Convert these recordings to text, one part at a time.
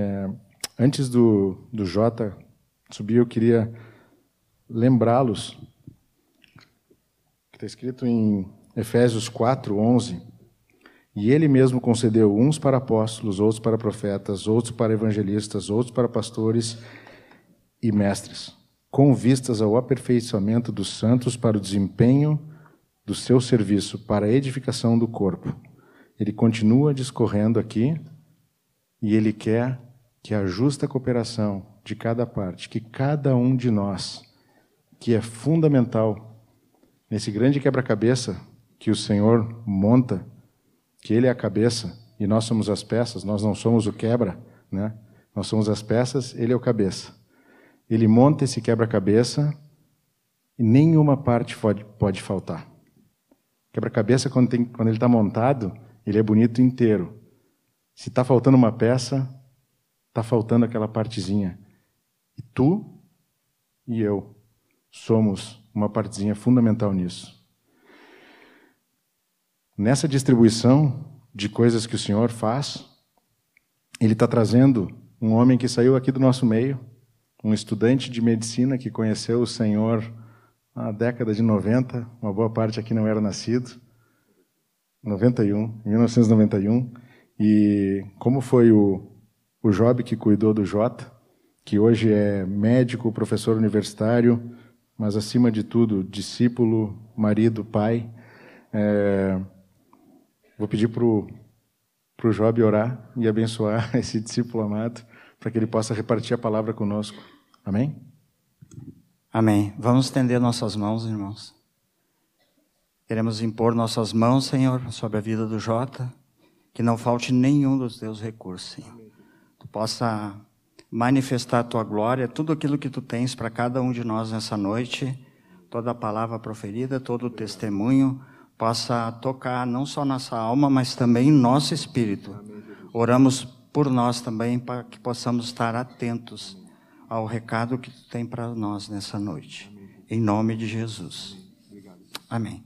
É, antes do, do Jota subir, eu queria lembrá-los que está escrito em Efésios 4, 11. E ele mesmo concedeu uns para apóstolos, outros para profetas, outros para evangelistas, outros para pastores e mestres, com vistas ao aperfeiçoamento dos santos para o desempenho do seu serviço, para a edificação do corpo. Ele continua discorrendo aqui e ele quer que a justa cooperação de cada parte, que cada um de nós, que é fundamental nesse grande quebra-cabeça que o Senhor monta, que Ele é a cabeça e nós somos as peças, nós não somos o quebra, né? Nós somos as peças, Ele é o cabeça. Ele monta esse quebra-cabeça e nenhuma parte pode, pode faltar. Quebra-cabeça, quando, quando ele está montado, ele é bonito inteiro. Se está faltando uma peça, está faltando aquela partezinha. E tu e eu somos uma partezinha fundamental nisso. Nessa distribuição de coisas que o Senhor faz, Ele está trazendo um homem que saiu aqui do nosso meio, um estudante de medicina que conheceu o Senhor na década de 90, uma boa parte aqui não era nascido, 91, 1991, e como foi o, o Job que cuidou do Jota, que hoje é médico, professor universitário, mas acima de tudo, discípulo, marido, pai. É, Vou pedir para o Job orar e abençoar esse discípulo amado, para que ele possa repartir a palavra conosco. Amém? Amém. Vamos estender nossas mãos, irmãos. Queremos impor nossas mãos, Senhor, sobre a vida do Jota, que não falte nenhum dos teus recursos, Senhor. Tu possa manifestar a tua glória, tudo aquilo que tu tens para cada um de nós nessa noite, toda a palavra proferida, todo o testemunho, possa tocar não só nossa alma, mas também nosso espírito. Oramos por nós também para que possamos estar atentos ao recado que tu tem para nós nessa noite. Em nome de Jesus. Amém.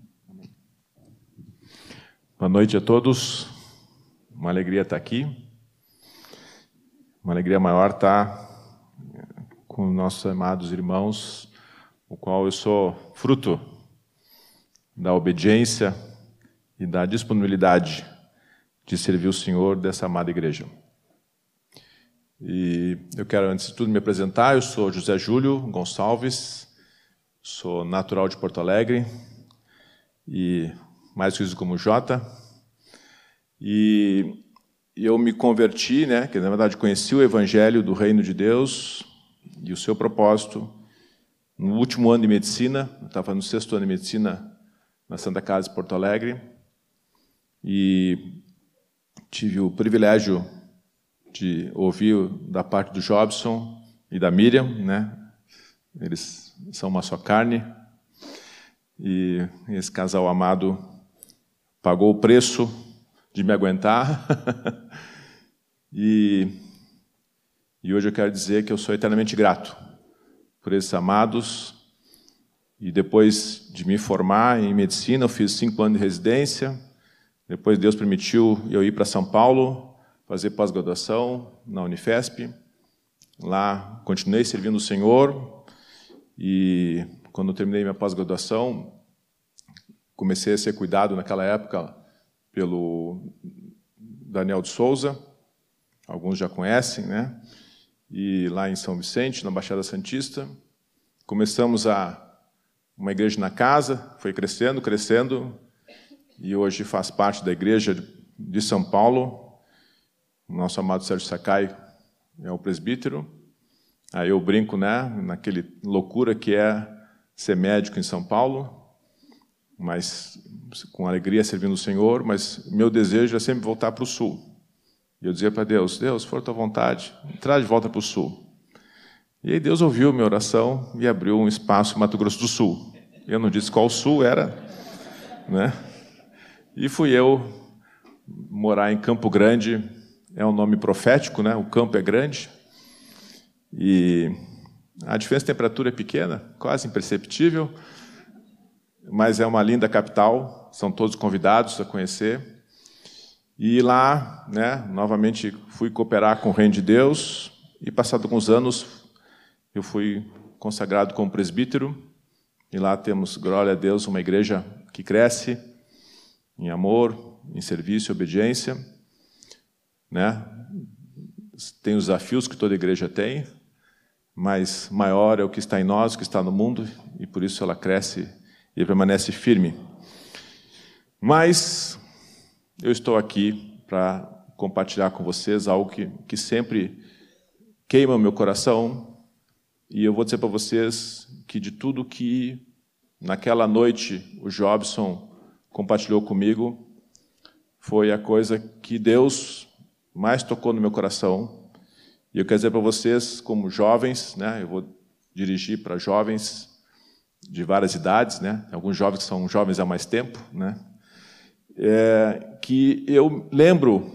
Boa noite a todos. Uma alegria estar aqui. Uma alegria maior estar com nossos amados irmãos, o qual eu sou fruto da obediência e da disponibilidade de servir o Senhor dessa amada igreja. E eu quero, antes de tudo, me apresentar. Eu sou José Júlio Gonçalves, sou natural de Porto Alegre e mais conhecido como Jota. E eu me converti, né, que na verdade conheci o Evangelho do Reino de Deus e o seu propósito no último ano de medicina. Estava no sexto ano de medicina na Santa Casa de Porto Alegre e tive o privilégio de ouvir da parte do Jobson e da Miriam, né? Eles são uma só carne e esse casal amado pagou o preço de me aguentar e e hoje eu quero dizer que eu sou eternamente grato por esses amados e depois de me formar em medicina, eu fiz cinco anos de residência. Depois Deus permitiu eu ir para São Paulo, fazer pós-graduação na Unifesp. Lá continuei servindo o Senhor e quando terminei minha pós-graduação, comecei a ser cuidado naquela época pelo Daniel de Souza, alguns já conhecem, né? E lá em São Vicente, na Baixada Santista, começamos a uma igreja na casa, foi crescendo, crescendo, e hoje faz parte da igreja de São Paulo. Nosso amado Sérgio Sakai é o presbítero. Aí eu brinco, né, naquele loucura que é ser médico em São Paulo, mas com alegria servindo o Senhor, mas meu desejo é sempre voltar para o sul. E eu dizia para Deus, Deus, for tua vontade, traz de volta para o sul. E aí Deus ouviu minha oração e abriu um espaço em Mato Grosso do Sul. Eu não disse qual sul era, né? E fui eu morar em Campo Grande, é um nome profético, né? O campo é grande. E a diferença de temperatura é pequena, quase imperceptível, mas é uma linda capital, são todos convidados a conhecer. E lá, né, novamente fui cooperar com o Reino de Deus e passado alguns anos eu fui consagrado como presbítero e lá temos, glória a Deus, uma igreja que cresce em amor, em serviço e obediência, né? Tem os desafios que toda igreja tem, mas maior é o que está em nós, o que está no mundo, e por isso ela cresce e permanece firme. Mas eu estou aqui para compartilhar com vocês algo que, que sempre queima o meu coração, e eu vou dizer para vocês que de tudo que naquela noite o Jobson compartilhou comigo, foi a coisa que Deus mais tocou no meu coração. E eu quero dizer para vocês, como jovens, né, eu vou dirigir para jovens de várias idades, né, alguns jovens são jovens há mais tempo, né, é, que eu lembro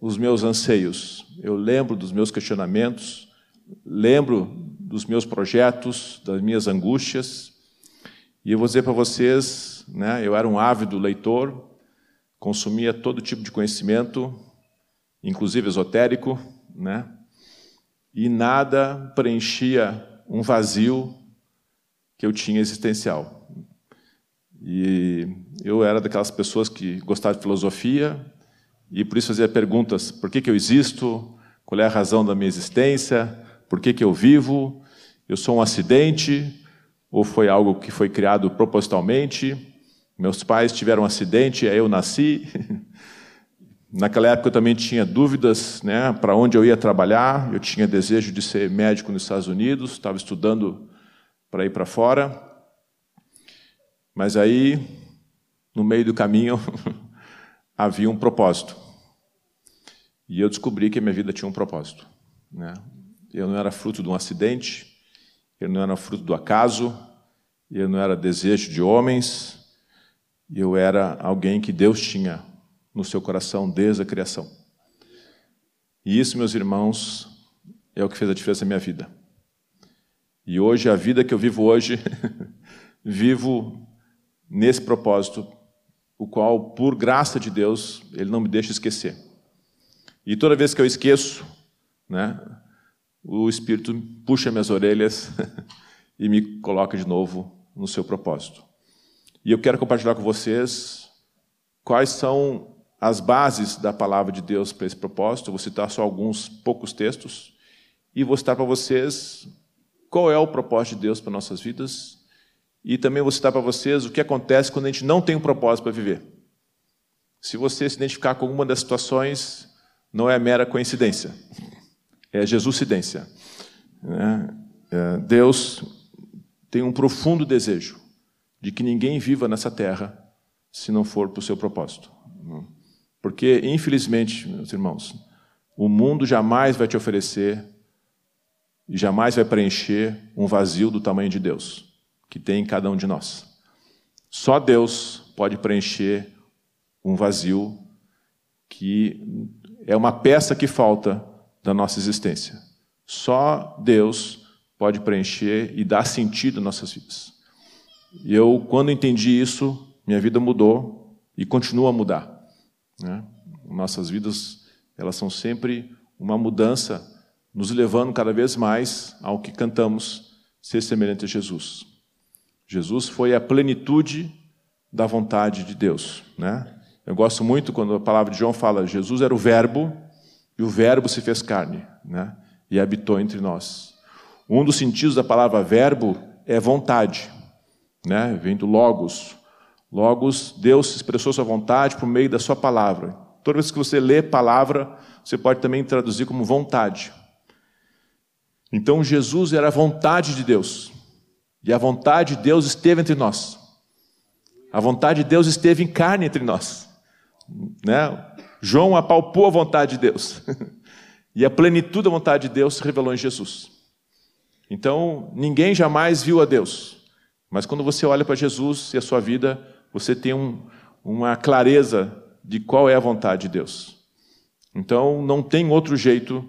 os meus anseios, eu lembro dos meus questionamentos, lembro dos meus projetos, das minhas angústias, e eu vou dizer para vocês, né, eu era um ávido leitor, consumia todo tipo de conhecimento, inclusive esotérico, né, e nada preenchia um vazio que eu tinha existencial. E eu era daquelas pessoas que gostavam de filosofia e por isso fazia perguntas: por que, que eu existo? Qual é a razão da minha existência? Por que, que eu vivo? Eu sou um acidente? Ou foi algo que foi criado propositalmente? Meus pais tiveram um acidente, aí eu nasci. Naquela época eu também tinha dúvidas né, para onde eu ia trabalhar. Eu tinha desejo de ser médico nos Estados Unidos, estava estudando para ir para fora. Mas aí, no meio do caminho, havia um propósito. E eu descobri que a minha vida tinha um propósito. Né? Eu não era fruto de um acidente, eu não era fruto do acaso, eu não era desejo de homens, eu era alguém que Deus tinha no seu coração desde a criação. E isso, meus irmãos, é o que fez a diferença na minha vida. E hoje, a vida que eu vivo hoje, vivo nesse propósito, o qual, por graça de Deus, Ele não me deixa esquecer. E toda vez que eu esqueço, né, o Espírito puxa minhas orelhas e me coloca de novo no seu propósito. E eu quero compartilhar com vocês quais são as bases da palavra de Deus para esse propósito. Eu vou citar só alguns poucos textos e vou citar para vocês qual é o propósito de Deus para nossas vidas e também vou citar para vocês o que acontece quando a gente não tem um propósito para viver. Se você se identificar com alguma das situações, não é mera coincidência, é Jesuscidência. Né? É, Deus tem um profundo desejo de que ninguém viva nessa terra se não for para o seu propósito. Porque, infelizmente, meus irmãos, o mundo jamais vai te oferecer e jamais vai preencher um vazio do tamanho de Deus que tem em cada um de nós. Só Deus pode preencher um vazio que é uma peça que falta da nossa existência. Só Deus pode preencher e dar sentido às nossas vidas. E eu, quando entendi isso, minha vida mudou e continua a mudar. Né? Nossas vidas, elas são sempre uma mudança, nos levando cada vez mais ao que cantamos, ser semelhante a Jesus. Jesus foi a plenitude da vontade de Deus. Né? Eu gosto muito quando a palavra de João fala: Jesus era o Verbo e o Verbo se fez carne né? e habitou entre nós. Um dos sentidos da palavra verbo é vontade, né? vem do Logos. Logos, Deus expressou sua vontade por meio da sua palavra. Toda vez que você lê palavra, você pode também traduzir como vontade. Então Jesus era a vontade de Deus. E a vontade de Deus esteve entre nós. A vontade de Deus esteve em carne entre nós. Né? João apalpou a vontade de Deus. e a plenitude da vontade de Deus se revelou em Jesus. Então, ninguém jamais viu a Deus. Mas quando você olha para Jesus e a sua vida, você tem um, uma clareza de qual é a vontade de Deus. Então, não tem outro jeito,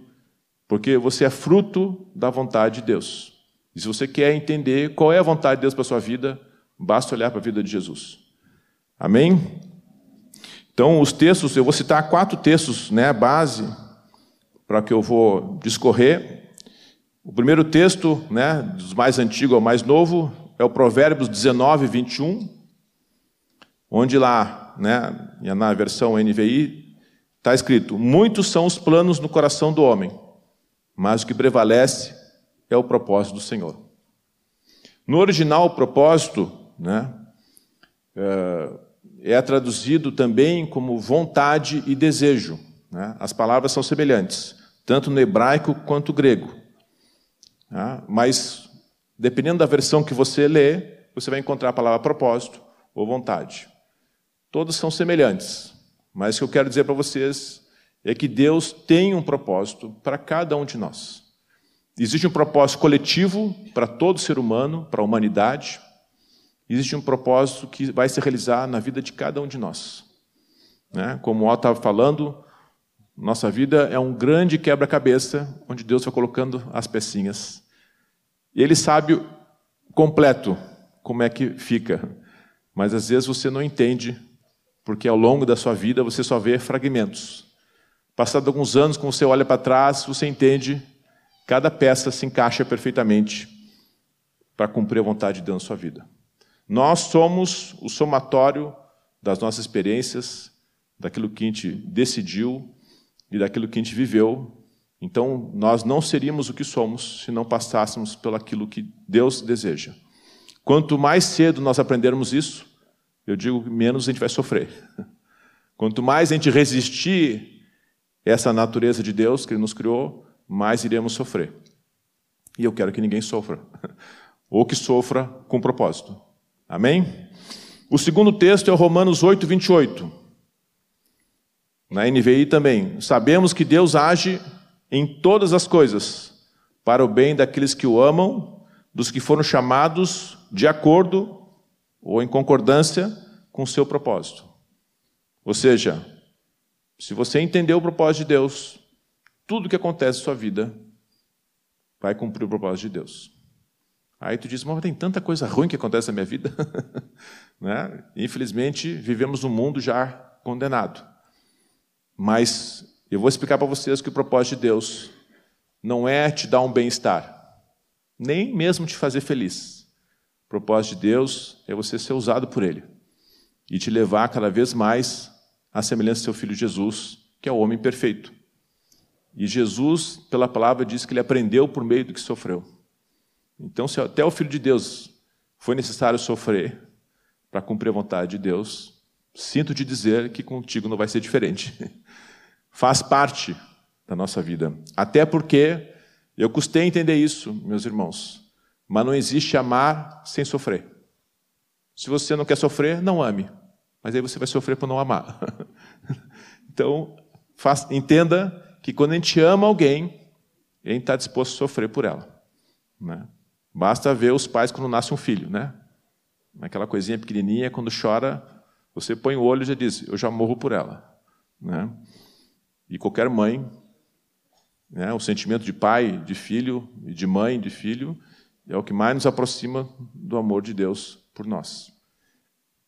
porque você é fruto da vontade de Deus. E se você quer entender qual é a vontade de Deus para a sua vida, basta olhar para a vida de Jesus. Amém? Então, os textos, eu vou citar quatro textos, né, base, para que eu vou discorrer. O primeiro texto, né, dos mais antigos ao mais novo, é o Provérbios 19, 21, onde lá, né, na versão NVI, está escrito: Muitos são os planos no coração do homem, mas o que prevalece é o propósito do Senhor. No original, propósito, né, é, é traduzido também como vontade e desejo. Né? As palavras são semelhantes, tanto no hebraico quanto no grego. Né? Mas, dependendo da versão que você lê, você vai encontrar a palavra propósito ou vontade. Todos são semelhantes, mas o que eu quero dizer para vocês é que Deus tem um propósito para cada um de nós. Existe um propósito coletivo para todo ser humano, para a humanidade, existe um propósito que vai se realizar na vida de cada um de nós. Né? Como o estava falando, nossa vida é um grande quebra-cabeça, onde Deus vai colocando as pecinhas. E Ele sabe completo como é que fica, mas às vezes você não entende, porque ao longo da sua vida você só vê fragmentos. Passados alguns anos, quando você olha para trás, você entende, cada peça se encaixa perfeitamente para cumprir a vontade de Deus na sua vida. Nós somos o somatório das nossas experiências, daquilo que a gente decidiu e daquilo que a gente viveu. Então, nós não seríamos o que somos se não passássemos pelo aquilo que Deus deseja. Quanto mais cedo nós aprendermos isso, eu digo que menos a gente vai sofrer. Quanto mais a gente resistir essa natureza de Deus que Ele nos criou, mais iremos sofrer. E eu quero que ninguém sofra, ou que sofra com propósito. Amém? O segundo texto é Romanos 8, 28. Na NVI também. Sabemos que Deus age em todas as coisas para o bem daqueles que o amam, dos que foram chamados de acordo ou em concordância com o seu propósito. Ou seja, se você entender o propósito de Deus, tudo que acontece na sua vida vai cumprir o propósito de Deus. Aí tu diz, mas tem tanta coisa ruim que acontece na minha vida. né? Infelizmente, vivemos num mundo já condenado. Mas eu vou explicar para vocês que o propósito de Deus não é te dar um bem-estar, nem mesmo te fazer feliz. O propósito de Deus é você ser usado por Ele e te levar cada vez mais à semelhança do seu Filho Jesus, que é o homem perfeito. E Jesus, pela palavra, diz que ele aprendeu por meio do que sofreu. Então, se até o Filho de Deus foi necessário sofrer para cumprir a vontade de Deus, sinto te dizer que contigo não vai ser diferente. Faz parte da nossa vida. Até porque eu custei entender isso, meus irmãos. Mas não existe amar sem sofrer. Se você não quer sofrer, não ame. Mas aí você vai sofrer por não amar. então, faz, entenda que quando a gente ama alguém, a gente está disposto a sofrer por ela. Né? Basta ver os pais quando nasce um filho, né? Aquela coisinha pequenininha, quando chora, você põe o olho e já diz: Eu já morro por ela. Né? E qualquer mãe, né, o sentimento de pai, de filho, e de mãe, de filho, é o que mais nos aproxima do amor de Deus por nós.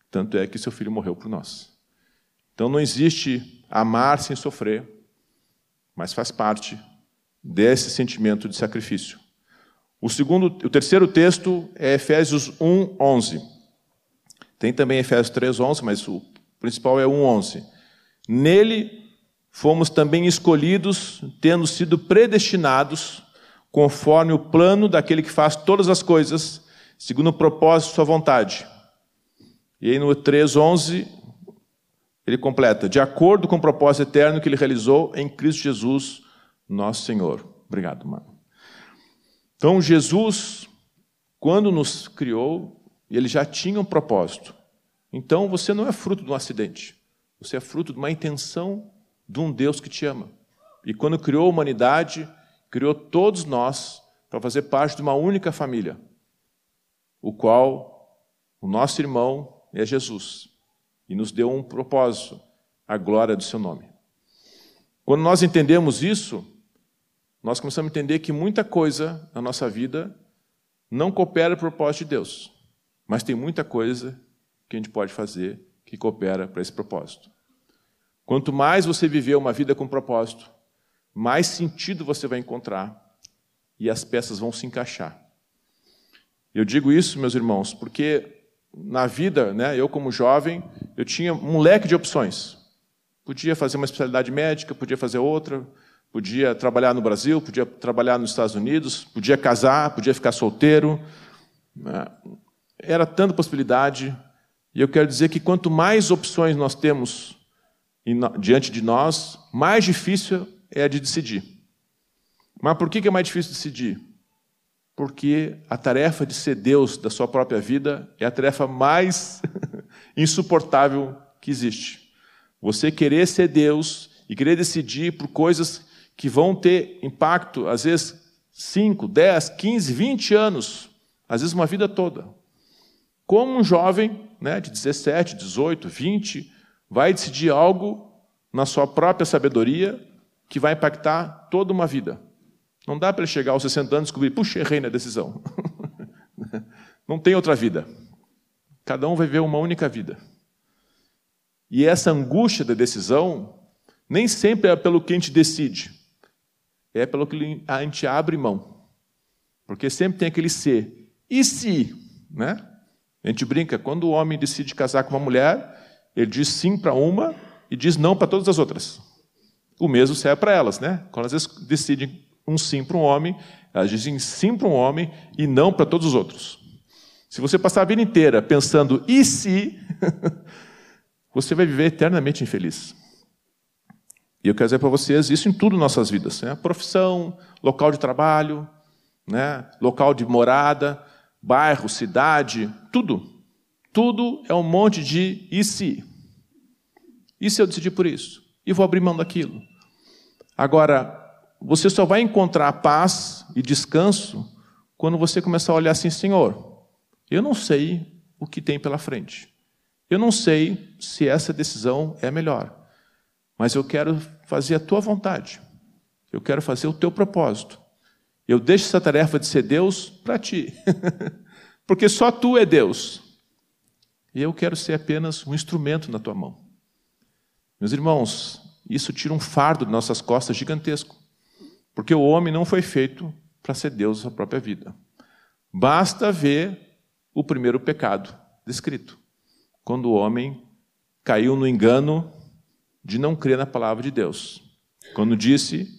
Tanto é que seu filho morreu por nós. Então não existe amar sem sofrer, mas faz parte desse sentimento de sacrifício. O segundo, o terceiro texto é Efésios 1, 11. Tem também Efésios 3, 11, mas o principal é 1, 11. Nele fomos também escolhidos, tendo sido predestinados, conforme o plano daquele que faz todas as coisas, segundo o propósito de sua vontade. E aí no 3, 11, ele completa, de acordo com o propósito eterno que ele realizou em Cristo Jesus, nosso Senhor. Obrigado, mano. Então, Jesus, quando nos criou, ele já tinha um propósito. Então, você não é fruto de um acidente. Você é fruto de uma intenção de um Deus que te ama. E quando criou a humanidade, criou todos nós para fazer parte de uma única família, o qual o nosso irmão é Jesus. E nos deu um propósito, a glória do seu nome. Quando nós entendemos isso, nós começamos a entender que muita coisa na nossa vida não coopera o propósito de Deus, mas tem muita coisa que a gente pode fazer que coopera para esse propósito. Quanto mais você viver uma vida com propósito, mais sentido você vai encontrar e as peças vão se encaixar. Eu digo isso, meus irmãos, porque na vida, né, eu como jovem, eu tinha um leque de opções. Podia fazer uma especialidade médica, podia fazer outra, podia trabalhar no Brasil, podia trabalhar nos Estados Unidos, podia casar, podia ficar solteiro. Né. Era tanta possibilidade. E eu quero dizer que quanto mais opções nós temos diante de nós, mais difícil é a de decidir. Mas por que é mais difícil decidir? Porque a tarefa de ser Deus da sua própria vida é a tarefa mais insuportável que existe. Você querer ser Deus e querer decidir por coisas que vão ter impacto, às vezes 5, 10, 15, 20 anos, às vezes uma vida toda. Como um jovem né, de 17, 18, 20 vai decidir algo na sua própria sabedoria que vai impactar toda uma vida. Não dá para ele chegar aos 60 anos e descobrir, puxa, errei na decisão. Não tem outra vida. Cada um vai ver uma única vida. E essa angústia da decisão nem sempre é pelo que a gente decide, é pelo que a gente abre mão. Porque sempre tem aquele ser. E se? Né? A gente brinca, quando o homem decide casar com uma mulher, ele diz sim para uma e diz não para todas as outras. O mesmo serve para elas, né? Quando vezes decidem um sim para um homem, elas dizem sim para um homem e não para todos os outros. Se você passar a vida inteira pensando e se, você vai viver eternamente infeliz. E eu quero dizer para vocês isso em tudo em nossas vidas: né? profissão, local de trabalho, né? local de morada, bairro, cidade, tudo. Tudo é um monte de e se. E se eu decidir por isso? E vou abrir mão daquilo? Agora, você só vai encontrar paz e descanso quando você começar a olhar assim, Senhor, eu não sei o que tem pela frente. Eu não sei se essa decisão é melhor, mas eu quero fazer a tua vontade. Eu quero fazer o teu propósito. Eu deixo essa tarefa de ser Deus para ti, porque só tu é Deus. E eu quero ser apenas um instrumento na tua mão. Meus irmãos, isso tira um fardo de nossas costas gigantesco. Porque o homem não foi feito para ser Deus da sua própria vida. Basta ver o primeiro pecado descrito. Quando o homem caiu no engano de não crer na palavra de Deus. Quando disse: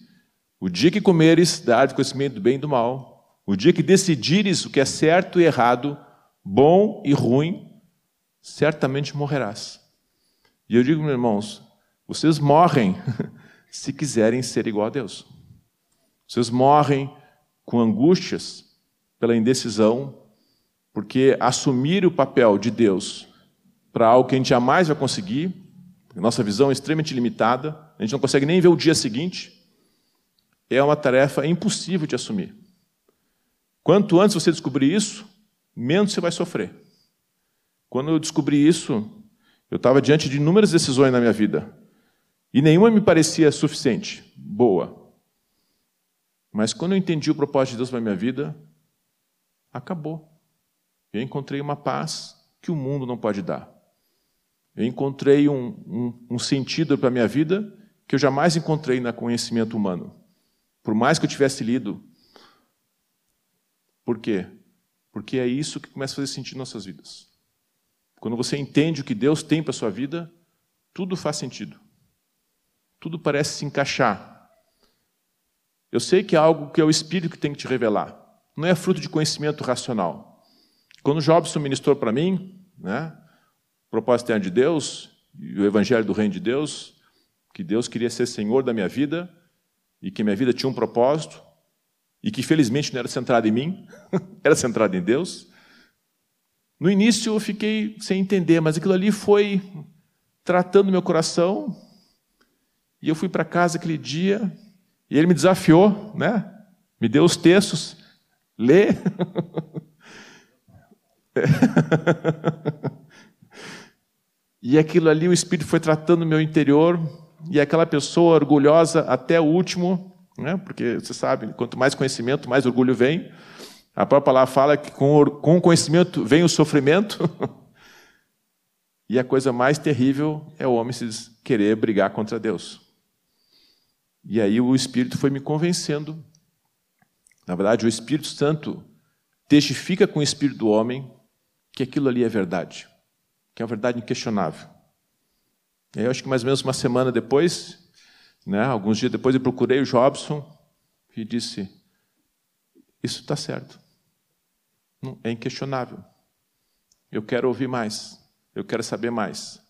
O dia que comeres da árvore conhecimento do bem e do mal, o dia que decidires o que é certo e errado, bom e ruim, certamente morrerás. E eu digo, meus irmãos, vocês morrem se quiserem ser igual a Deus. Vocês morrem com angústias pela indecisão, porque assumir o papel de Deus para algo que a gente jamais vai conseguir, nossa visão é extremamente limitada, a gente não consegue nem ver o dia seguinte, é uma tarefa impossível de assumir. Quanto antes você descobrir isso, menos você vai sofrer. Quando eu descobri isso, eu estava diante de inúmeras decisões na minha vida, e nenhuma me parecia suficiente, boa. Mas quando eu entendi o propósito de Deus para minha vida, acabou. Eu encontrei uma paz que o mundo não pode dar. Eu encontrei um, um, um sentido para a minha vida que eu jamais encontrei no conhecimento humano. Por mais que eu tivesse lido. Por quê? Porque é isso que começa a fazer sentido em nossas vidas. Quando você entende o que Deus tem para a sua vida, tudo faz sentido. Tudo parece se encaixar eu sei que é algo que é o Espírito que tem que te revelar. Não é fruto de conhecimento racional. Quando Jobson ministrou para mim, né, o propósito de Deus e o Evangelho do Reino de Deus, que Deus queria ser Senhor da minha vida e que minha vida tinha um propósito e que felizmente não era centrado em mim, era centrado em Deus. No início eu fiquei sem entender, mas aquilo ali foi tratando meu coração. E eu fui para casa aquele dia e ele me desafiou, né? Me deu os textos, lê. e aquilo ali, o Espírito foi tratando o meu interior, e aquela pessoa orgulhosa até o último, né? porque você sabe, quanto mais conhecimento, mais orgulho vem. A própria palavra fala que com o conhecimento vem o sofrimento. E a coisa mais terrível é o homem se querer brigar contra Deus. E aí o Espírito foi me convencendo. Na verdade, o Espírito Santo testifica com o espírito do homem que aquilo ali é verdade, que é uma verdade inquestionável. Eu acho que mais ou menos uma semana depois, né, alguns dias depois, eu procurei o Jobson e disse: Isso está certo, é inquestionável. Eu quero ouvir mais, eu quero saber mais.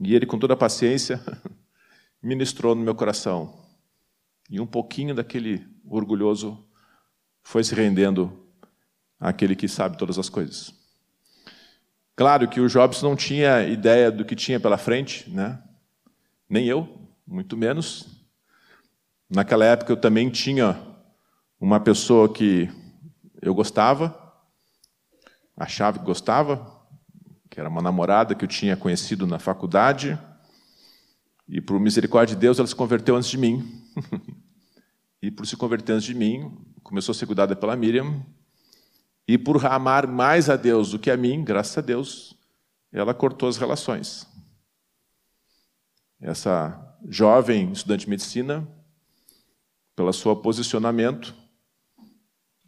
E ele, com toda a paciência, ministrou no meu coração. E um pouquinho daquele orgulhoso foi se rendendo àquele que sabe todas as coisas. Claro que o Jobs não tinha ideia do que tinha pela frente, né? nem eu, muito menos. Naquela época eu também tinha uma pessoa que eu gostava, achava que gostava, que era uma namorada que eu tinha conhecido na faculdade, e por misericórdia de Deus ela se converteu antes de mim. e por se converter antes de mim, começou a ser cuidada pela Miriam, e por amar mais a Deus do que a mim, graças a Deus, ela cortou as relações. Essa jovem estudante de medicina, pelo seu posicionamento,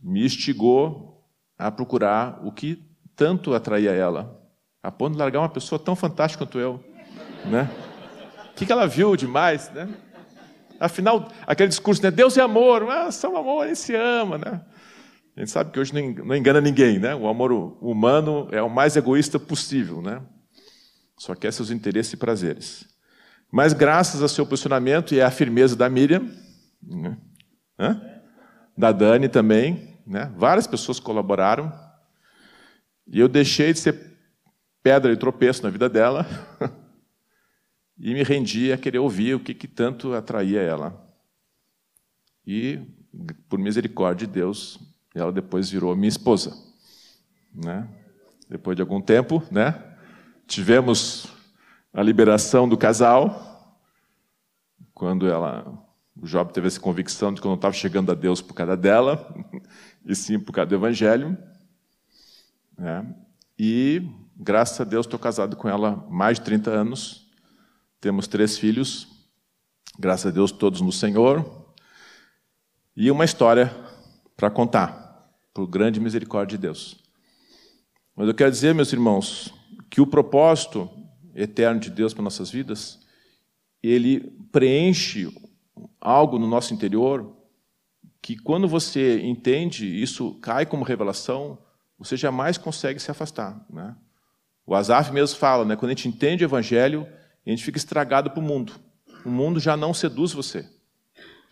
me instigou a procurar o que tanto atraía ela, a ponto de largar uma pessoa tão fantástica quanto eu, né? O que ela viu demais, né? Afinal, aquele discurso, né? Deus é amor, ah, só amor, ele se ama, né? A gente sabe que hoje não engana ninguém, né? O amor humano é o mais egoísta possível, né? Só quer seus interesses e prazeres. Mas graças ao seu posicionamento e à firmeza da Miriam, né? da Dani também, né? várias pessoas colaboraram, e eu deixei de ser pedra de tropeço na vida dela e me rendi a querer ouvir o que, que tanto atraía ela. E, por misericórdia de Deus, ela depois virou minha esposa. Né? Depois de algum tempo, né? tivemos a liberação do casal, quando ela, o Job teve essa convicção de que eu não estava chegando a Deus por causa dela, e sim por causa do Evangelho. Né? E, graças a Deus, estou casado com ela há mais de 30 anos. Temos três filhos, graças a Deus, todos no Senhor. E uma história para contar, por grande misericórdia de Deus. Mas eu quero dizer, meus irmãos, que o propósito eterno de Deus para nossas vidas, ele preenche algo no nosso interior que quando você entende, isso cai como revelação, você jamais consegue se afastar. Né? O Azaf mesmo fala, né? quando a gente entende o Evangelho, a gente fica estragado para o mundo. O mundo já não seduz você.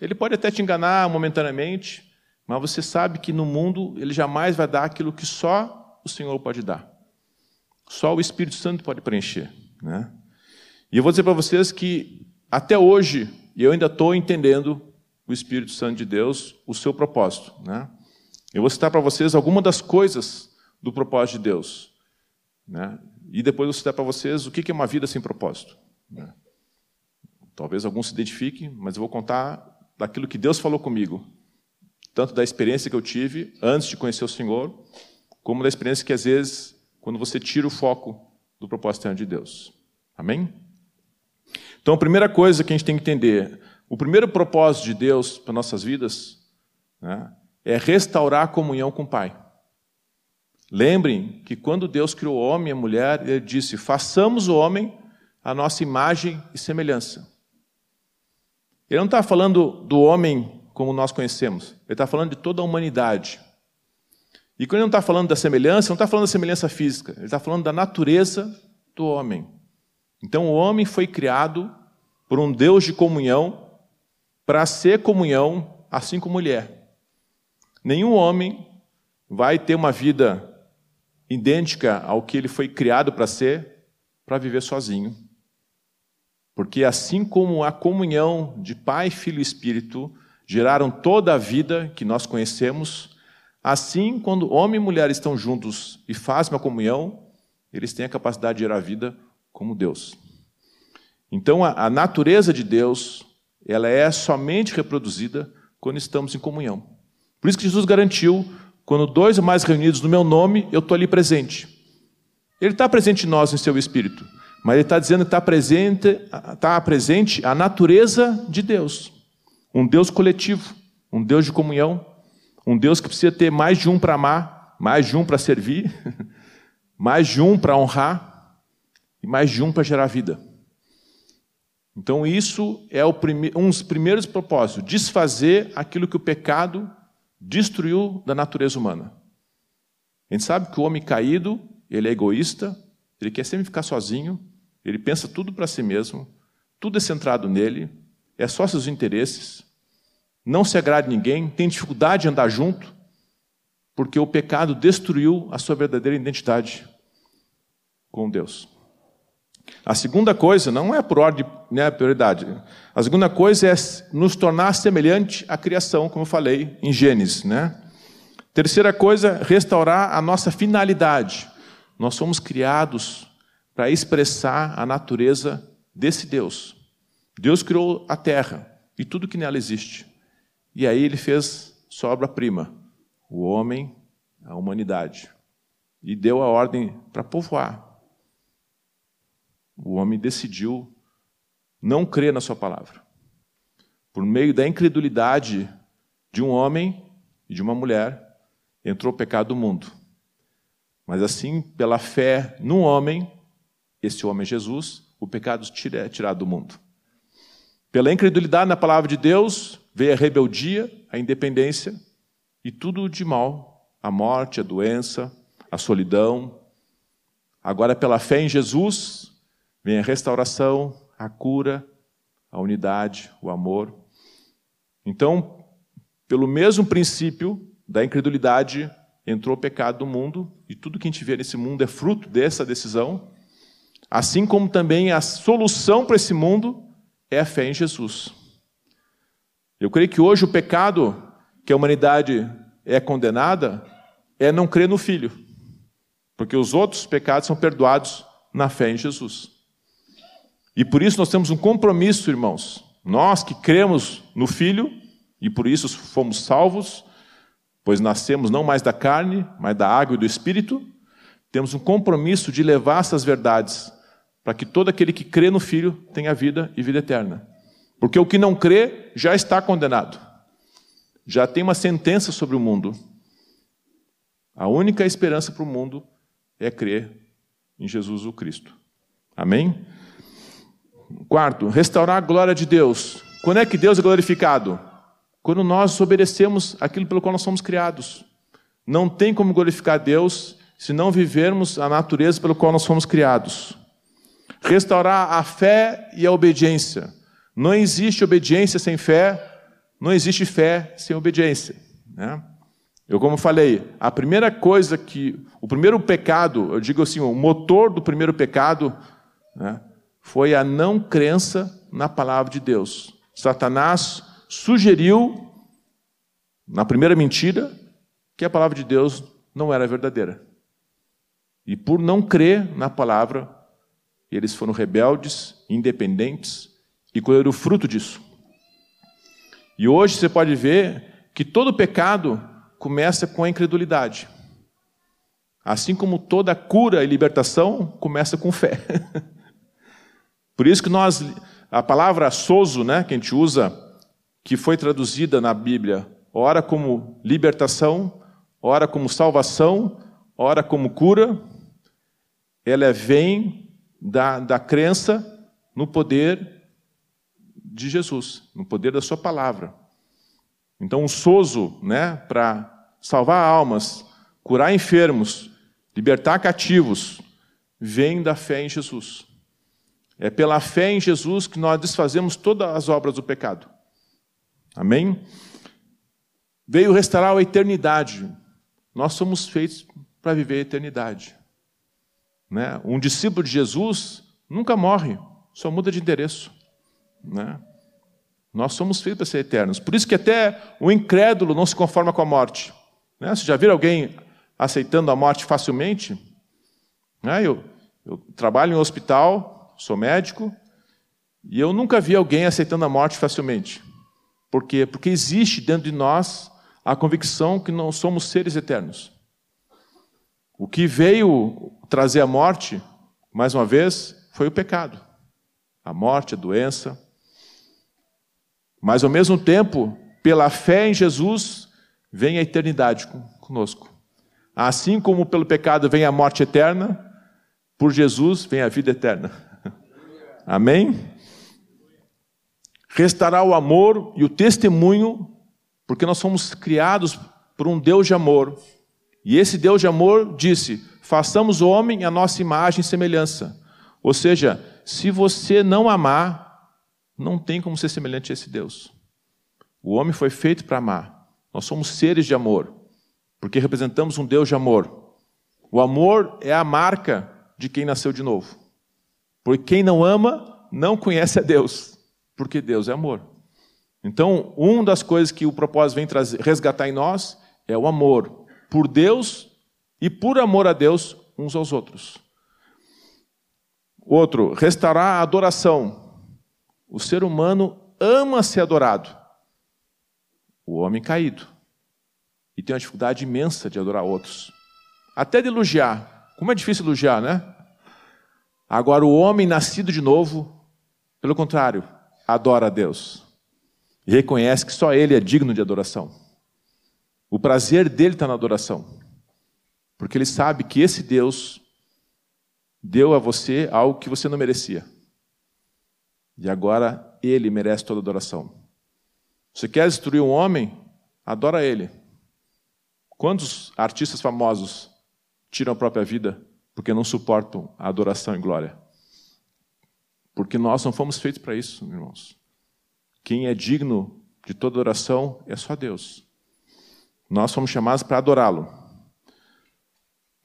Ele pode até te enganar momentaneamente, mas você sabe que no mundo ele jamais vai dar aquilo que só o Senhor pode dar. Só o Espírito Santo pode preencher. Né? E eu vou dizer para vocês que até hoje eu ainda estou entendendo o Espírito Santo de Deus, o seu propósito. Né? Eu vou citar para vocês algumas das coisas do propósito de Deus. Né? E depois eu vou citar para vocês o que é uma vida sem propósito. Né? Talvez alguns se identifiquem, mas eu vou contar daquilo que Deus falou comigo, tanto da experiência que eu tive antes de conhecer o Senhor, como da experiência que às vezes, quando você tira o foco do propósito de Deus. Amém? Então, a primeira coisa que a gente tem que entender, o primeiro propósito de Deus para nossas vidas né, é restaurar a comunhão com o Pai. Lembrem que quando Deus criou o homem e a mulher, Ele disse: façamos o homem a nossa imagem e semelhança. Ele não está falando do homem como nós conhecemos, ele está falando de toda a humanidade. E quando ele não está falando da semelhança, não está falando da semelhança física, ele está falando da natureza do homem. Então o homem foi criado por um Deus de comunhão para ser comunhão, assim como mulher. Nenhum homem vai ter uma vida idêntica ao que ele foi criado para ser, para viver sozinho. Porque assim como a comunhão de Pai, Filho e Espírito geraram toda a vida que nós conhecemos, assim quando homem e mulher estão juntos e fazem uma comunhão, eles têm a capacidade de gerar vida como Deus. Então a, a natureza de Deus, ela é somente reproduzida quando estamos em comunhão. Por isso que Jesus garantiu quando dois ou mais reunidos no meu nome, eu estou ali presente. Ele está presente em nós, em seu espírito. Mas ele está dizendo que está presente, tá presente a natureza de Deus. Um Deus coletivo, um Deus de comunhão, um Deus que precisa ter mais de um para amar, mais de um para servir, mais de um para honrar e mais de um para gerar vida. Então, isso é um dos primeiros propósitos: desfazer aquilo que o pecado destruiu da natureza humana. A gente sabe que o homem caído, ele é egoísta, ele quer sempre ficar sozinho, ele pensa tudo para si mesmo, tudo é centrado nele, é só seus interesses, não se agrada ninguém, tem dificuldade de andar junto, porque o pecado destruiu a sua verdadeira identidade com Deus. A segunda coisa, não é por ordem, né, prioridade. A segunda coisa é nos tornar semelhante à criação, como eu falei em Gênesis, né? Terceira coisa, restaurar a nossa finalidade. Nós somos criados para expressar a natureza desse Deus. Deus criou a terra e tudo que nela existe. E aí ele fez sua obra-prima, o homem, a humanidade. E deu a ordem para povoar. O homem decidiu não crer na sua palavra. Por meio da incredulidade de um homem e de uma mulher, entrou o pecado do mundo. Mas assim, pela fé num homem, esse homem é Jesus, o pecado é tirado do mundo. Pela incredulidade na palavra de Deus, veio a rebeldia, a independência e tudo de mal, a morte, a doença, a solidão. Agora, pela fé em Jesus, vem a restauração, a cura, a unidade, o amor. Então, pelo mesmo princípio da incredulidade, entrou o pecado no mundo, e tudo que a gente vê nesse mundo é fruto dessa decisão, assim como também a solução para esse mundo é a fé em Jesus. Eu creio que hoje o pecado que a humanidade é condenada é não crer no Filho, porque os outros pecados são perdoados na fé em Jesus. E por isso nós temos um compromisso, irmãos, nós que cremos no Filho e por isso fomos salvos, pois nascemos não mais da carne, mas da água e do Espírito, temos um compromisso de levar essas verdades para que todo aquele que crê no Filho tenha vida e vida eterna. Porque o que não crê já está condenado, já tem uma sentença sobre o mundo. A única esperança para o mundo é crer em Jesus o Cristo. Amém? Quarto, restaurar a glória de Deus. Quando é que Deus é glorificado? quando nós obedecemos aquilo pelo qual nós somos criados. Não tem como glorificar Deus se não vivermos a natureza pelo qual nós fomos criados. Restaurar a fé e a obediência. Não existe obediência sem fé, não existe fé sem obediência. Né? Eu, como falei, a primeira coisa que. O primeiro pecado, eu digo assim, o motor do primeiro pecado né, foi a não crença na palavra de Deus. Satanás sugeriu, na primeira mentira, que a palavra de Deus não era verdadeira. E por não crer na palavra, eles foram rebeldes, independentes e colheram o fruto disso. E hoje você pode ver que todo pecado começa com a incredulidade. Assim como toda cura e libertação começa com fé. Por isso que nós, a palavra sozo, né, que a gente usa que foi traduzida na Bíblia, ora como libertação, ora como salvação, ora como cura, ela vem da, da crença no poder de Jesus, no poder da Sua palavra. Então, o sozo, né, para salvar almas, curar enfermos, libertar cativos, vem da fé em Jesus. É pela fé em Jesus que nós desfazemos todas as obras do pecado. Amém? Veio restaurar a eternidade. Nós somos feitos para viver a eternidade. Né? Um discípulo de Jesus nunca morre, só muda de endereço. Né? Nós somos feitos para ser eternos. Por isso que até o incrédulo não se conforma com a morte. Né? Você já viu alguém aceitando a morte facilmente? Né? Eu, eu trabalho em um hospital, sou médico, e eu nunca vi alguém aceitando a morte facilmente. Por quê? Porque existe dentro de nós a convicção que não somos seres eternos. O que veio trazer a morte, mais uma vez, foi o pecado, a morte, a doença. Mas ao mesmo tempo, pela fé em Jesus, vem a eternidade conosco. Assim como pelo pecado vem a morte eterna, por Jesus vem a vida eterna. Amém? Restará o amor e o testemunho, porque nós somos criados por um Deus de amor. E esse Deus de amor disse: façamos o homem a nossa imagem e semelhança. Ou seja, se você não amar, não tem como ser semelhante a esse Deus. O homem foi feito para amar. Nós somos seres de amor, porque representamos um Deus de amor. O amor é a marca de quem nasceu de novo. Porque quem não ama não conhece a Deus, porque Deus é amor. Então, uma das coisas que o propósito vem trazer, resgatar em nós é o amor por Deus e por amor a Deus uns aos outros. Outro, restaurar a adoração. O ser humano ama ser adorado. O homem caído. E tem uma dificuldade imensa de adorar outros. Até de elogiar. Como é difícil elogiar, né? Agora, o homem nascido de novo, pelo contrário, adora a Deus. E reconhece que só Ele é digno de adoração. O prazer dele está na adoração. Porque ele sabe que esse Deus deu a você algo que você não merecia. E agora ele merece toda adoração. Você quer destruir um homem? Adora ele. Quantos artistas famosos tiram a própria vida porque não suportam a adoração e glória. Porque nós não fomos feitos para isso, irmãos. Quem é digno de toda adoração é só Deus. Nós fomos chamados para adorá-lo.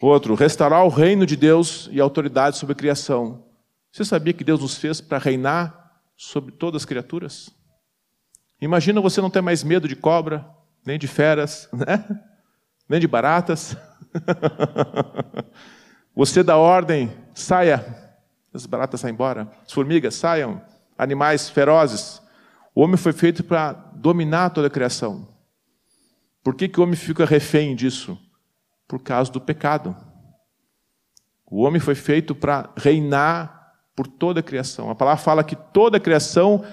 Outro, restaurar o reino de Deus e a autoridade sobre a criação. Você sabia que Deus nos fez para reinar sobre todas as criaturas? Imagina você não ter mais medo de cobra, nem de feras, né? nem de baratas. Você dá ordem, saia. As baratas saem embora, as formigas saiam, animais ferozes. O homem foi feito para dominar toda a criação. Por que, que o homem fica refém disso? Por causa do pecado. O homem foi feito para reinar por toda a criação. A palavra fala que toda a criação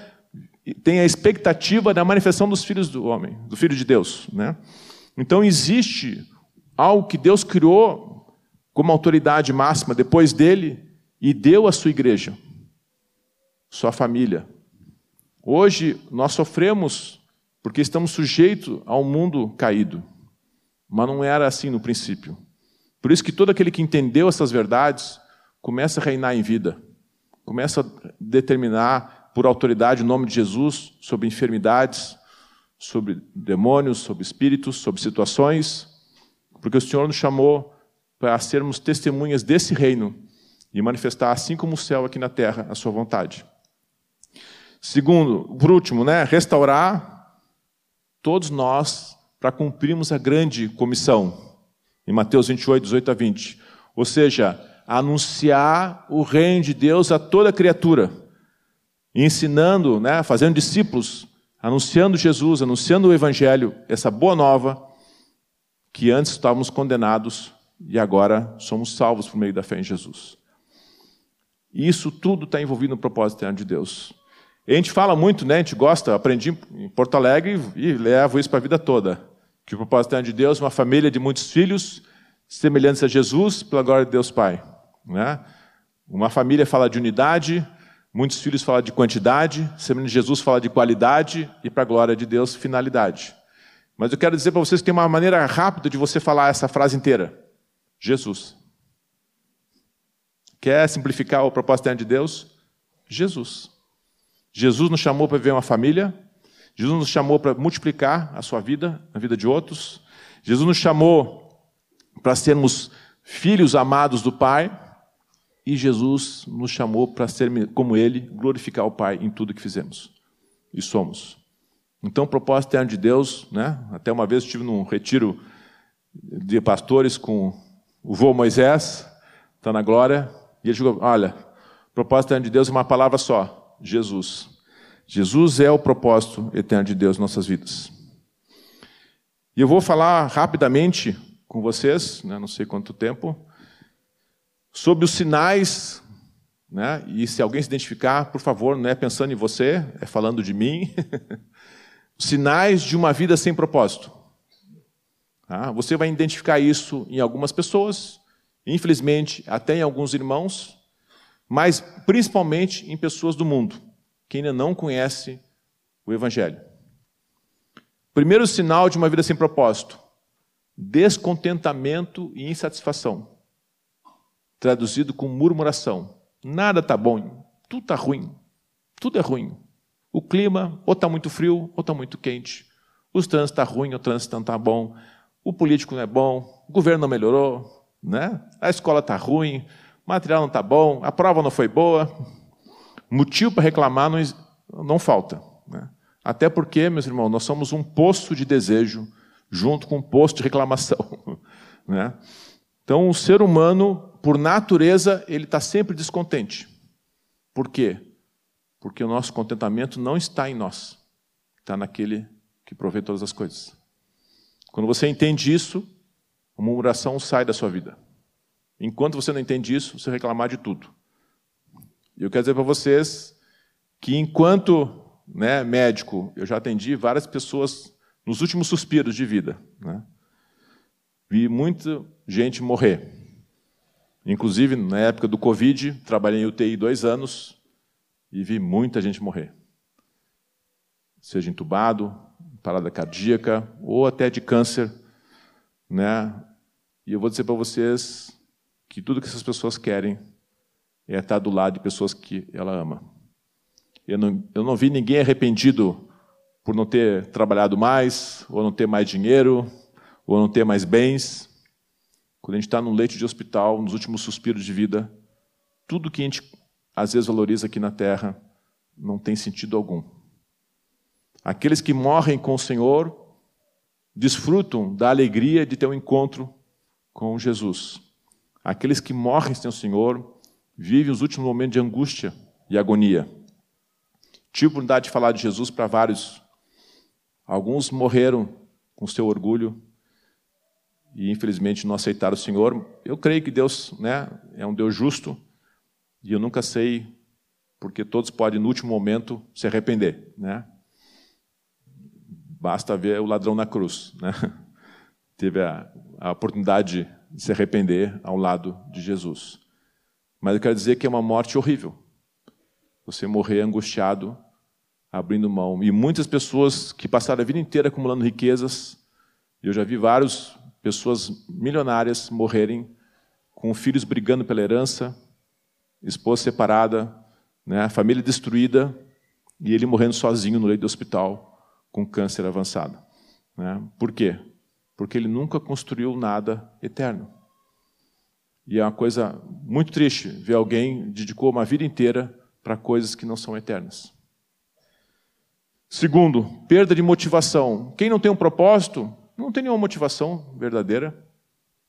tem a expectativa da manifestação dos filhos do homem, do filho de Deus. Né? Então existe algo que Deus criou como autoridade máxima depois dele e deu à sua igreja, sua família. Hoje nós sofremos porque estamos sujeitos ao mundo caído, mas não era assim no princípio. Por isso que todo aquele que entendeu essas verdades começa a reinar em vida, começa a determinar por autoridade o nome de Jesus sobre enfermidades, sobre demônios, sobre espíritos, sobre situações, porque o Senhor nos chamou para sermos testemunhas desse reino e manifestar, assim como o céu aqui na terra, a sua vontade. Segundo, por último, né, restaurar todos nós para cumprirmos a grande comissão, em Mateus 28, 18 a 20. Ou seja, anunciar o reino de Deus a toda criatura, ensinando, né, fazendo discípulos, anunciando Jesus, anunciando o Evangelho, essa boa nova, que antes estávamos condenados e agora somos salvos por meio da fé em Jesus. Isso tudo está envolvido no propósito eterno de Deus. E a gente fala muito, né? A gente gosta, aprendi em Porto Alegre e levo isso para a vida toda. Que o propósito eterno de Deus é uma família de muitos filhos, semelhantes a Jesus, pela glória de Deus Pai. Né? Uma família fala de unidade, muitos filhos falam de quantidade, semelhante a Jesus fala de qualidade e para a glória de Deus, finalidade. Mas eu quero dizer para vocês que tem uma maneira rápida de você falar essa frase inteira. Jesus. Quer simplificar o propósito de Deus? Jesus. Jesus nos chamou para viver uma família. Jesus nos chamou para multiplicar a sua vida, a vida de outros. Jesus nos chamou para sermos filhos amados do Pai. E Jesus nos chamou para ser como Ele, glorificar o Pai em tudo que fizemos. E somos. Então, propósito eterno de Deus, né? até uma vez estive num retiro de pastores com o vô Moisés, está na glória, e ele jogou, olha, propósito eterno de Deus é uma palavra só, Jesus. Jesus é o propósito eterno de Deus em nossas vidas. E eu vou falar rapidamente com vocês, né, não sei quanto tempo, sobre os sinais né? E se alguém se identificar, por favor, não é pensando em você, é falando de mim. Sinais de uma vida sem propósito. Tá? Você vai identificar isso em algumas pessoas, infelizmente, até em alguns irmãos, mas principalmente em pessoas do mundo, que ainda não conhece o Evangelho. Primeiro sinal de uma vida sem propósito: descontentamento e insatisfação. Traduzido com murmuração. Nada está bom, tudo está ruim, tudo é ruim. O clima ou está muito frio ou está muito quente. O trânsito está ruim, o trânsito não está bom. O político não é bom, o governo não melhorou, né? a escola está ruim, o material não está bom, a prova não foi boa. Motivo para reclamar não, não falta. Né? Até porque, meus irmãos, nós somos um poço de desejo junto com um poço de reclamação. Né? Então, o ser humano, por natureza, ele está sempre descontente. Por quê? Porque o nosso contentamento não está em nós, está naquele que provê todas as coisas. Quando você entende isso, a murmuração sai da sua vida. Enquanto você não entende isso, você reclamar de tudo. E eu quero dizer para vocês que, enquanto né, médico, eu já atendi várias pessoas nos últimos suspiros de vida. Né? Vi muita gente morrer. Inclusive, na época do Covid, trabalhei em UTI dois anos e vi muita gente morrer. Seja entubado, parada cardíaca ou até de câncer. Né? E eu vou dizer para vocês que tudo que essas pessoas querem é estar do lado de pessoas que ela ama. Eu não, eu não vi ninguém arrependido por não ter trabalhado mais, ou não ter mais dinheiro, ou não ter mais bens. Quando a gente está num leito de hospital, nos últimos suspiros de vida, tudo que a gente às vezes valoriza aqui na terra não tem sentido algum. Aqueles que morrem com o Senhor desfrutam da alegria de ter um encontro com Jesus. Aqueles que morrem sem o Senhor vivem os últimos momentos de angústia e agonia. Tive a oportunidade de falar de Jesus para vários. Alguns morreram com seu orgulho e, infelizmente, não aceitaram o Senhor. Eu creio que Deus né, é um Deus justo e eu nunca sei porque todos podem, no último momento, se arrepender. Né? Basta ver o ladrão na cruz. Né? Teve a, a oportunidade de se arrepender ao lado de Jesus. Mas eu quero dizer que é uma morte horrível. Você morrer angustiado abrindo mão. E muitas pessoas que passaram a vida inteira acumulando riquezas, eu já vi várias pessoas milionárias morrerem com filhos brigando pela herança, esposa separada, né, família destruída, e ele morrendo sozinho no leito do hospital com câncer avançado. Né? Por quê? Porque ele nunca construiu nada eterno. E é uma coisa muito triste ver alguém dedicou uma vida inteira para coisas que não são eternas. Segundo, perda de motivação. Quem não tem um propósito, não tem nenhuma motivação verdadeira.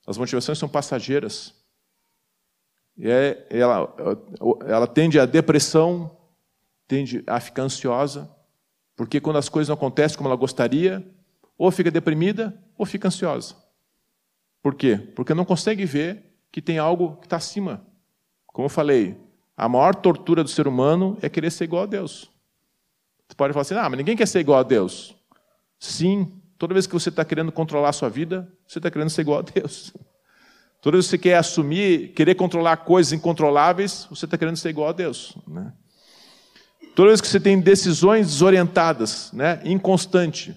As motivações são passageiras. É, ela, ela tende à depressão, tende a ficar ansiosa, porque quando as coisas não acontecem como ela gostaria, ou fica deprimida ou fica ansiosa. Por quê? Porque não consegue ver que tem algo que está acima. Como eu falei, a maior tortura do ser humano é querer ser igual a Deus. Você pode falar assim, ah, mas ninguém quer ser igual a Deus. Sim, toda vez que você está querendo controlar a sua vida, você está querendo ser igual a Deus. Toda vez que você quer assumir, querer controlar coisas incontroláveis, você está querendo ser igual a Deus. Né? Toda vez que você tem decisões desorientadas, né, inconstante,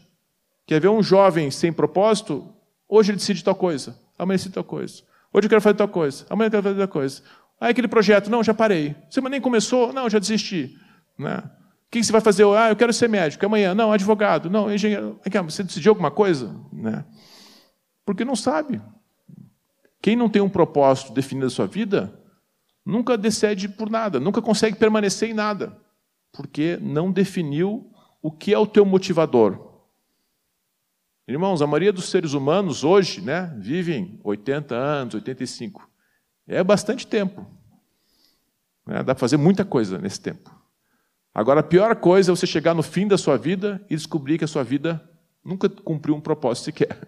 quer ver um jovem sem propósito, hoje ele decide tal coisa, amanhã decide tal coisa. Hoje eu quero fazer tal coisa, amanhã eu quero fazer tal coisa. Aí aquele projeto, não, já parei. Você nem começou, não, já desisti. Né? O que você vai fazer? Ah, eu quero ser médico. Amanhã, não, advogado. Não, engenheiro. Você decidiu alguma coisa? Né? Porque não sabe. Quem não tem um propósito definido na sua vida, nunca decide por nada, nunca consegue permanecer em nada, porque não definiu o que é o teu motivador. Irmãos, a maioria dos seres humanos hoje né, vivem 80 anos, 85. É bastante tempo. Né? Dá para fazer muita coisa nesse tempo. Agora, a pior coisa é você chegar no fim da sua vida e descobrir que a sua vida nunca cumpriu um propósito sequer.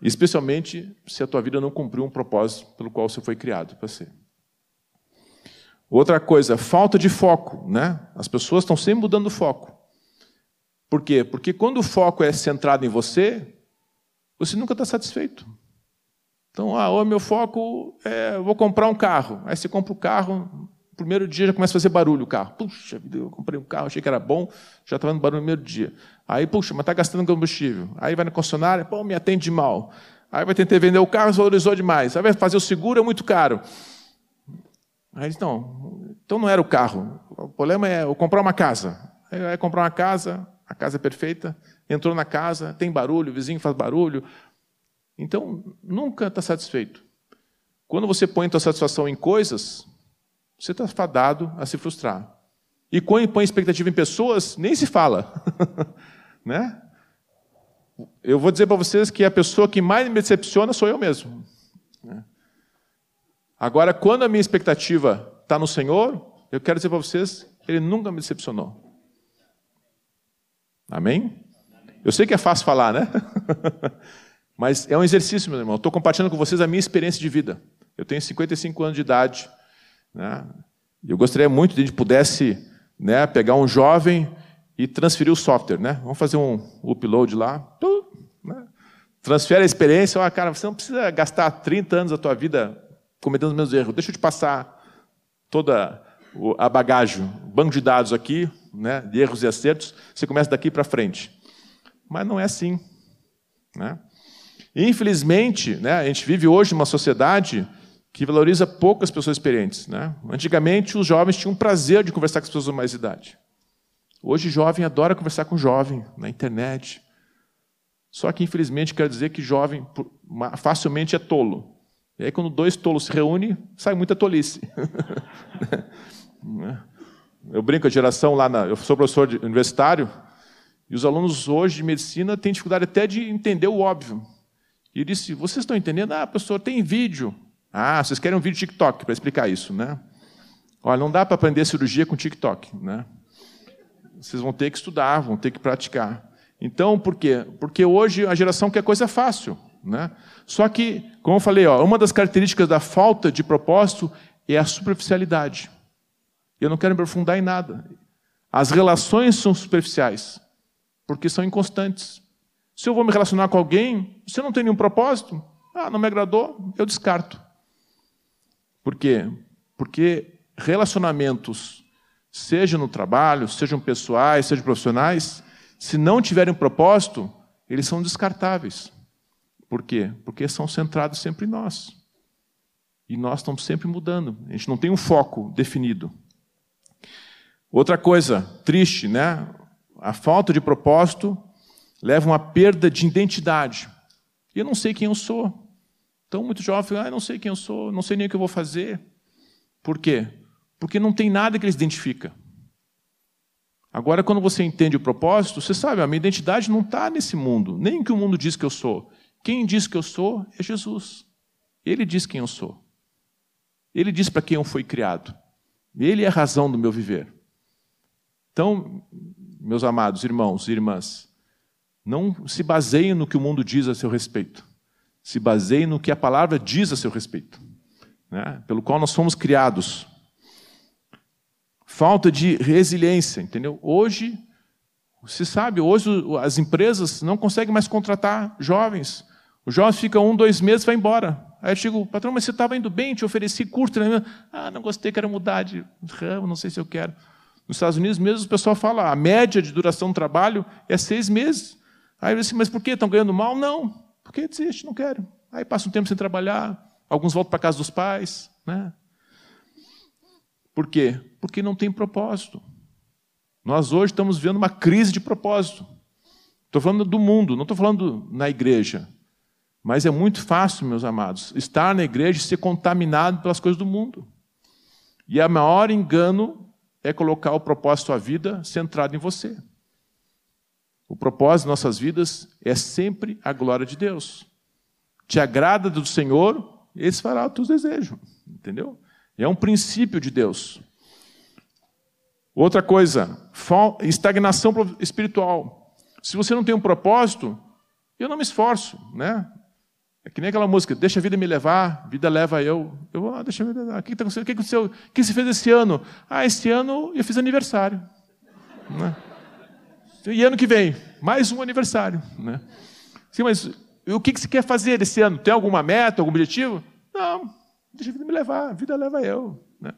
Especialmente se a tua vida não cumpriu um propósito pelo qual você foi criado para ser. Outra coisa, falta de foco, né? As pessoas estão sempre mudando o foco. Por quê? Porque quando o foco é centrado em você, você nunca está satisfeito. Então, ah, o meu foco é vou comprar um carro. Aí você compra o carro, primeiro dia já começa a fazer barulho o carro. Puxa eu comprei um carro, achei que era bom, já estava dando barulho no primeiro dia. Aí, puxa, mas está gastando combustível. Aí vai na concessionária, pô, me atende mal. Aí vai tentar vender o carro, valorizou demais. Aí vai fazer o seguro, é muito caro. Aí não, então não era o carro. O problema é eu comprar uma casa. Aí vai comprar uma casa, a casa é perfeita, entrou na casa, tem barulho, o vizinho faz barulho. Então, nunca está satisfeito. Quando você põe sua satisfação em coisas, você está fadado a se frustrar. E quando põe expectativa em pessoas, nem se fala. né? Eu vou dizer para vocês que a pessoa que mais me decepciona sou eu mesmo. Né? Agora, quando a minha expectativa está no Senhor, eu quero dizer para vocês, Ele nunca me decepcionou. Amém? Eu sei que é fácil falar, né? Mas é um exercício, meu irmão. Estou compartilhando com vocês a minha experiência de vida. Eu tenho 55 anos de idade. Né? Eu gostaria muito de a gente pudesse né, pegar um jovem e transferir o software. Né? Vamos fazer um upload lá. Né? Transfere a experiência. Oh, cara, você não precisa gastar 30 anos da tua vida cometendo os mesmos erros. Deixa eu te passar toda a bagagem, banco de dados aqui, né, de erros e acertos. Você começa daqui para frente. Mas não é assim. Né? Infelizmente, né, a gente vive hoje numa sociedade que valoriza poucas pessoas experientes. Né? Antigamente, os jovens tinham prazer de conversar com as pessoas de mais idade. Hoje, jovem adora conversar com jovem na internet. Só que, infelizmente, quero dizer que jovem facilmente é tolo. E aí, quando dois tolos se reúnem, sai muita tolice. eu brinco, a geração lá, na, eu sou professor universitário, e os alunos hoje de medicina têm dificuldade até de entender o óbvio. E disse: vocês estão entendendo? Ah, professor, tem vídeo. Ah, vocês querem um vídeo TikTok para explicar isso, né? Olha, não dá para aprender cirurgia com TikTok, né? Vocês vão ter que estudar, vão ter que praticar. Então, por quê? Porque hoje a geração quer coisa fácil, né? Só que, como eu falei, ó, uma das características da falta de propósito é a superficialidade. Eu não quero me aprofundar em nada. As relações são superficiais, porque são inconstantes. Se eu vou me relacionar com alguém, se eu não tem nenhum propósito, ah, não me agradou, eu descarto. Por quê? Porque relacionamentos, seja no trabalho, sejam pessoais, sejam profissionais, se não tiverem propósito, eles são descartáveis. Por quê? Porque são centrados sempre em nós. E nós estamos sempre mudando. A gente não tem um foco definido. Outra coisa triste, né? A falta de propósito leva a uma perda de identidade. Eu não sei quem eu sou. Então, muito jovem, ah, não sei quem eu sou, não sei nem o que eu vou fazer. Por quê? Porque não tem nada que eles identifica. Agora, quando você entende o propósito, você sabe, a minha identidade não está nesse mundo, nem que o mundo diz que eu sou. Quem diz que eu sou é Jesus. Ele diz quem eu sou. Ele diz para quem eu fui criado. Ele é a razão do meu viver. Então, meus amados irmãos e irmãs, não se baseiem no que o mundo diz a seu respeito se baseie no que a palavra diz a seu respeito, né? pelo qual nós fomos criados. Falta de resiliência, entendeu? Hoje, se sabe, hoje as empresas não conseguem mais contratar jovens. O jovem fica um, dois meses vai embora. Aí eu digo, patrão, mas você estava indo bem, te ofereci curso. Né? Ah, não gostei, quero mudar de ramo, não sei se eu quero. Nos Estados Unidos mesmo o pessoal fala, a média de duração do trabalho é seis meses. Aí eu disse, mas por que? Estão ganhando mal? Não. Porque desiste, não quero. Aí passa um tempo sem trabalhar, alguns voltam para casa dos pais. Né? Por quê? Porque não tem propósito. Nós hoje estamos vivendo uma crise de propósito. Estou falando do mundo, não estou falando na igreja. Mas é muito fácil, meus amados, estar na igreja e ser contaminado pelas coisas do mundo. E o maior engano é colocar o propósito da vida centrado em você. O propósito de nossas vidas é sempre a glória de Deus. Te agrada do Senhor, esse fará o teu desejo. Entendeu? É um princípio de Deus. Outra coisa, estagnação espiritual. Se você não tem um propósito, eu não me esforço, né? É que nem aquela música, deixa a vida me levar, vida leva eu. Eu, ah, deixa a vida levar. O que acontecendo? O que aconteceu? O que você fez esse ano? Ah, esse ano eu fiz aniversário. Né? E ano que vem, mais um aniversário. Né? Sim, mas o que você quer fazer esse ano? Tem alguma meta, algum objetivo? Não, deixa a vida me levar, a vida leva eu. Né?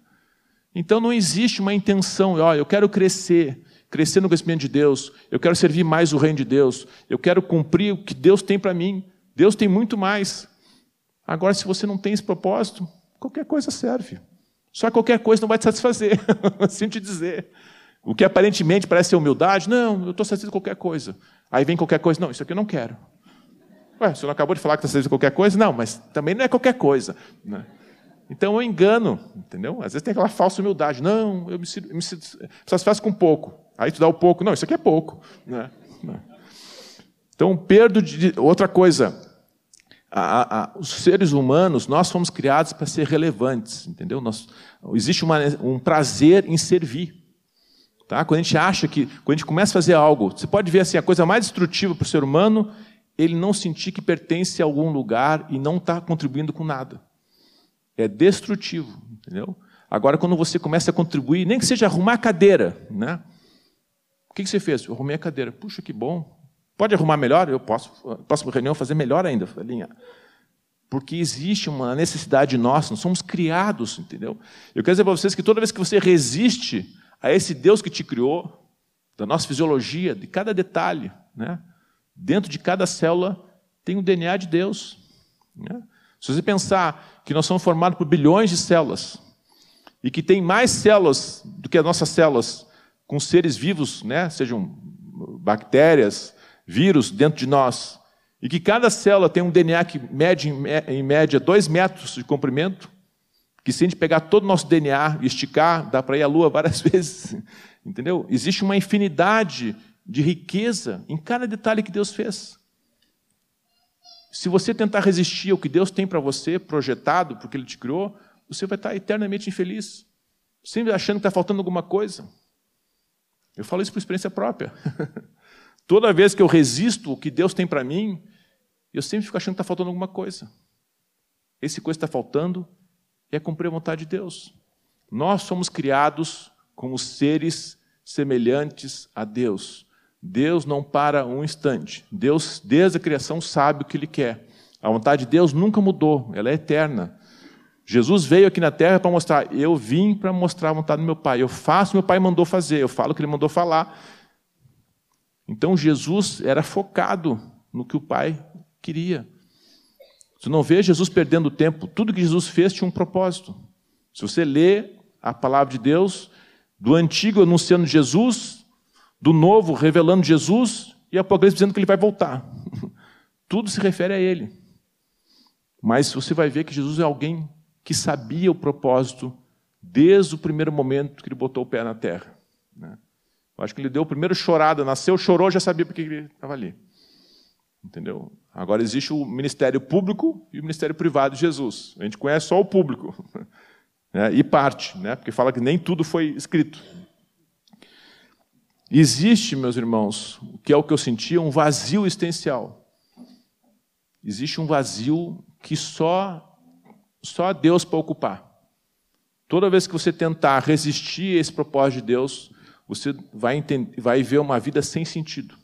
Então não existe uma intenção, ó, eu quero crescer, crescer no conhecimento de Deus, eu quero servir mais o reino de Deus, eu quero cumprir o que Deus tem para mim. Deus tem muito mais. Agora, se você não tem esse propósito, qualquer coisa serve. Só qualquer coisa não vai te satisfazer, sinto te dizer. O que aparentemente parece ser humildade, não, eu estou satisfeito com qualquer coisa. Aí vem qualquer coisa, não, isso aqui eu não quero. Ué, você não acabou de falar que está satisfeito com qualquer coisa? Não, mas também não é qualquer coisa. Né? Então eu engano, entendeu? Às vezes tem aquela falsa humildade. Não, eu me, me satisfaço com pouco. Aí tu dá o pouco. Não, isso aqui é pouco. Né? Então, perdo de. Outra coisa, a, a, os seres humanos, nós fomos criados para ser relevantes, entendeu? Nós, existe uma, um prazer em servir. Tá? Quando a gente acha que, quando a gente começa a fazer algo, você pode ver assim, a coisa mais destrutiva para o ser humano, ele não sentir que pertence a algum lugar e não está contribuindo com nada. É destrutivo, entendeu? Agora, quando você começa a contribuir, nem que seja arrumar a cadeira, né? O que, que você fez? Eu arrumei a cadeira. Puxa, que bom. Pode arrumar melhor? Eu posso, próxima reunião, fazer melhor ainda. Linha. Porque existe uma necessidade nossa, nós somos criados, entendeu? Eu quero dizer para vocês que toda vez que você resiste a esse Deus que te criou, da nossa fisiologia, de cada detalhe, né? dentro de cada célula tem o DNA de Deus. Né? Se você pensar que nós somos formados por bilhões de células, e que tem mais células do que as nossas células com seres vivos, né? sejam bactérias, vírus dentro de nós, e que cada célula tem um DNA que mede, em média, 2 metros de comprimento, que se a gente pegar todo o nosso DNA e esticar, dá para ir à Lua várias vezes. Entendeu? Existe uma infinidade de riqueza em cada detalhe que Deus fez. Se você tentar resistir ao que Deus tem para você, projetado, porque Ele te criou, você vai estar eternamente infeliz, sempre achando que está faltando alguma coisa. Eu falo isso por experiência própria. Toda vez que eu resisto o que Deus tem para mim, eu sempre fico achando que está faltando alguma coisa. Esse coisa está faltando é cumprir a vontade de Deus. Nós somos criados como seres semelhantes a Deus. Deus não para um instante. Deus, desde a criação, sabe o que Ele quer. A vontade de Deus nunca mudou, ela é eterna. Jesus veio aqui na terra para mostrar, eu vim para mostrar a vontade do meu Pai. Eu faço o que meu Pai mandou fazer, eu falo o que Ele mandou falar. Então Jesus era focado no que o Pai queria. Você não vê Jesus perdendo tempo. Tudo que Jesus fez tinha um propósito. Se você lê a palavra de Deus, do Antigo anunciando Jesus, do Novo revelando Jesus, e Apocalipse dizendo que ele vai voltar. Tudo se refere a ele. Mas você vai ver que Jesus é alguém que sabia o propósito desde o primeiro momento que ele botou o pé na terra. Né? Acho que ele deu o primeiro chorada, nasceu, chorou, já sabia porque ele estava ali. Entendeu? Agora existe o ministério público e o ministério privado de Jesus. A gente conhece só o público. Né? E parte, né? porque fala que nem tudo foi escrito. Existe, meus irmãos, o que é o que eu sentia, um vazio existencial. Existe um vazio que só, só Deus para ocupar. Toda vez que você tentar resistir a esse propósito de Deus, você vai, entender, vai ver uma vida sem sentido.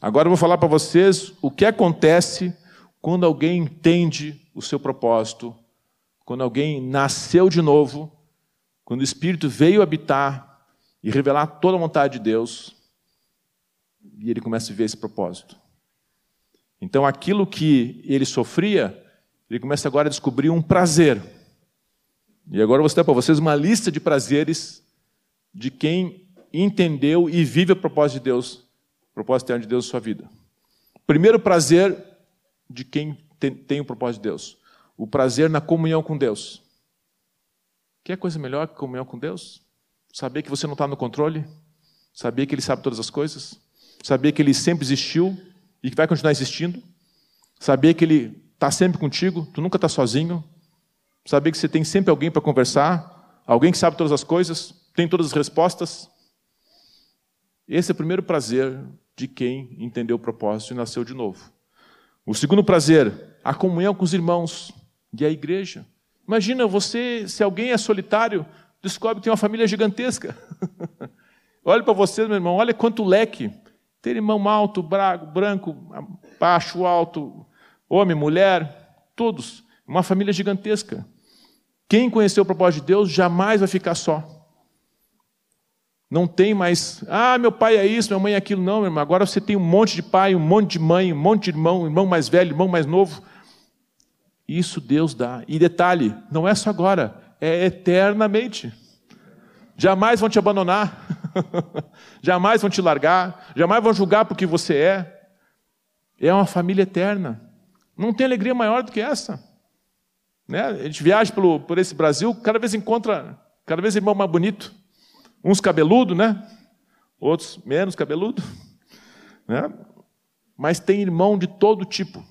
Agora eu vou falar para vocês o que acontece quando alguém entende o seu propósito, quando alguém nasceu de novo, quando o Espírito veio habitar e revelar toda a vontade de Deus, e ele começa a viver esse propósito. Então aquilo que ele sofria, ele começa agora a descobrir um prazer. E agora eu vou citar para vocês uma lista de prazeres de quem entendeu e vive o propósito de Deus, o propósito eterno de Deus na sua vida. Primeiro prazer de quem tem, tem o propósito de Deus, o prazer na comunhão com Deus. Quer coisa melhor que comunhão com Deus? Saber que você não está no controle, saber que Ele sabe todas as coisas, saber que Ele sempre existiu e que vai continuar existindo, saber que Ele está sempre contigo, tu nunca está sozinho, saber que você tem sempre alguém para conversar, alguém que sabe todas as coisas, tem todas as respostas. Esse é o primeiro prazer de quem entendeu o propósito e nasceu de novo. O segundo prazer, a comunhão com os irmãos e a igreja. Imagina você, se alguém é solitário, descobre que tem uma família gigantesca. olha para você, meu irmão, olha quanto leque. Ter irmão alto, brago, branco, baixo, alto, homem, mulher, todos. Uma família gigantesca. Quem conheceu o propósito de Deus jamais vai ficar só. Não tem mais, ah, meu pai é isso, minha mãe é aquilo. Não, meu irmão. Agora você tem um monte de pai, um monte de mãe, um monte de irmão, irmão mais velho, irmão mais novo. Isso Deus dá. E detalhe, não é só agora, é eternamente. Jamais vão te abandonar, jamais vão te largar, jamais vão julgar porque você é. É uma família eterna. Não tem alegria maior do que essa. Né? A gente viaja pelo, por esse Brasil, cada vez encontra, cada vez irmão mais bonito. Uns cabeludo, né? Outros menos cabeludo. Né? Mas tem irmão de todo tipo.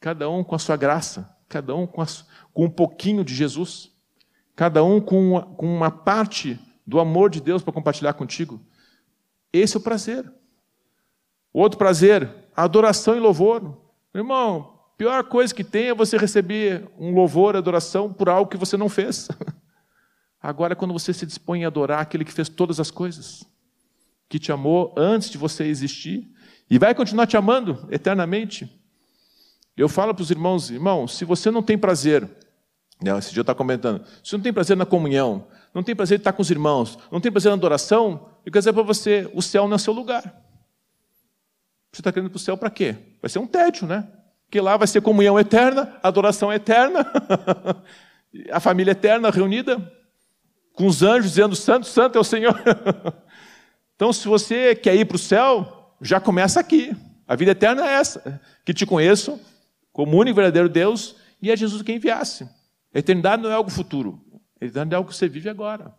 Cada um com a sua graça, cada um com, a, com um pouquinho de Jesus, cada um com uma, com uma parte do amor de Deus para compartilhar contigo. Esse é o prazer. Outro prazer, adoração e louvor. Irmão, pior coisa que tem é você receber um louvor, adoração por algo que você não fez. Agora, quando você se dispõe a adorar aquele que fez todas as coisas, que te amou antes de você existir e vai continuar te amando eternamente. Eu falo para os irmãos, irmão, se você não tem prazer, né, esse dia eu estava comentando, se não tem prazer na comunhão, não tem prazer de estar com os irmãos, não tem prazer na adoração, eu quero dizer para você, o céu não é seu lugar. Você está querendo para o céu para quê? Vai ser um tédio, né? Porque lá vai ser comunhão eterna, adoração eterna, a família eterna reunida, com os anjos dizendo: Santo, Santo é o Senhor. então, se você quer ir para o céu, já começa aqui. A vida eterna é essa: que te conheço como único verdadeiro Deus e é Jesus quem enviasse. A eternidade não é algo futuro, a eternidade é algo que você vive agora.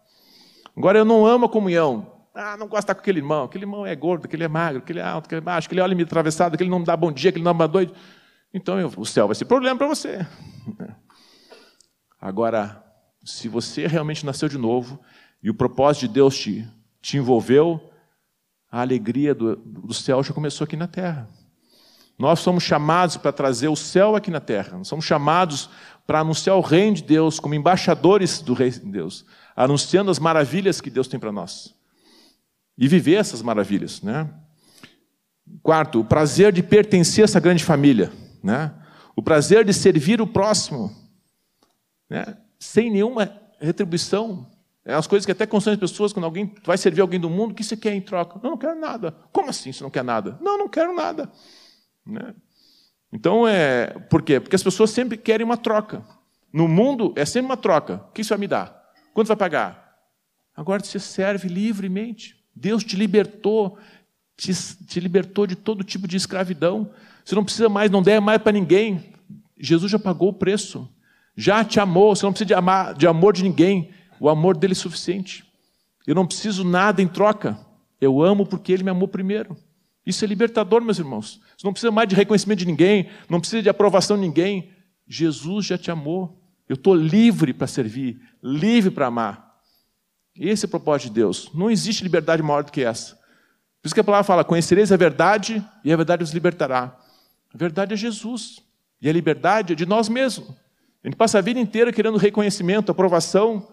Agora, eu não amo a comunhão. Ah, não gosto de estar com aquele irmão. Aquele irmão é gordo, aquele é magro, aquele é alto, aquele é baixo, aquele olha me atravessado, aquele não dá bom dia, aquele não dá doido. Então, eu, o céu vai ser problema para você. Agora, se você realmente nasceu de novo e o propósito de Deus te, te envolveu, a alegria do, do céu já começou aqui na terra. Nós somos chamados para trazer o céu aqui na terra. Nós somos chamados para anunciar o reino de Deus como embaixadores do reino de Deus, anunciando as maravilhas que Deus tem para nós. E viver essas maravilhas, né? Quarto, o prazer de pertencer a essa grande família, né? O prazer de servir o próximo, né? Sem nenhuma retribuição. É as coisas que até consomem as pessoas quando alguém vai servir alguém do mundo, o que você quer em troca? Não, não quero nada. Como assim você não quer nada? Não, não quero nada. Né? Então, é, por quê? Porque as pessoas sempre querem uma troca. No mundo, é sempre uma troca. O que isso vai me dar? Quanto vai pagar? Agora você serve livremente. Deus te libertou, te, te libertou de todo tipo de escravidão. Você não precisa mais, não der mais para ninguém. Jesus já pagou o preço. Já te amou, você não precisa de, amar, de amor de ninguém. O amor dele é suficiente. Eu não preciso nada em troca. Eu amo porque ele me amou primeiro. Isso é libertador, meus irmãos. Você não precisa mais de reconhecimento de ninguém, não precisa de aprovação de ninguém. Jesus já te amou. Eu estou livre para servir, livre para amar. Esse é o propósito de Deus. Não existe liberdade maior do que essa. Por isso que a palavra fala: conhecereis a verdade e a verdade os libertará. A verdade é Jesus. E a liberdade é de nós mesmos. A gente passa a vida inteira querendo reconhecimento, aprovação.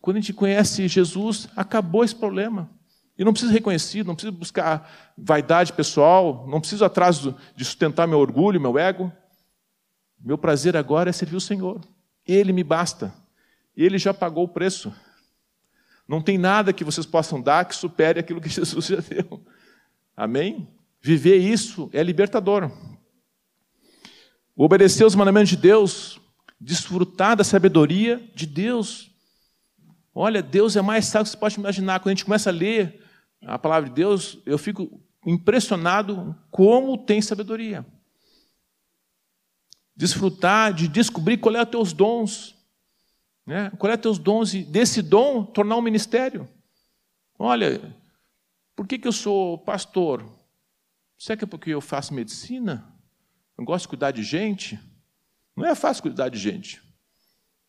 Quando a gente conhece Jesus, acabou esse problema. E não preciso reconhecer, não preciso buscar vaidade pessoal, não preciso atrás de sustentar meu orgulho, meu ego. Meu prazer agora é servir o Senhor. Ele me basta. Ele já pagou o preço. Não tem nada que vocês possam dar que supere aquilo que Jesus já deu. Amém? Viver isso é libertador. Obedecer os mandamentos de Deus, desfrutar da sabedoria de Deus. Olha, Deus é mais sábio que você pode imaginar. Quando a gente começa a ler a palavra de Deus, eu fico impressionado como tem sabedoria. Desfrutar de descobrir qual é os teus dons, né? qual é os teus dons e desse dom tornar um ministério. Olha, por que, que eu sou pastor? Será que é porque eu faço medicina? Eu gosto de cuidar de gente? Não é fácil cuidar de gente.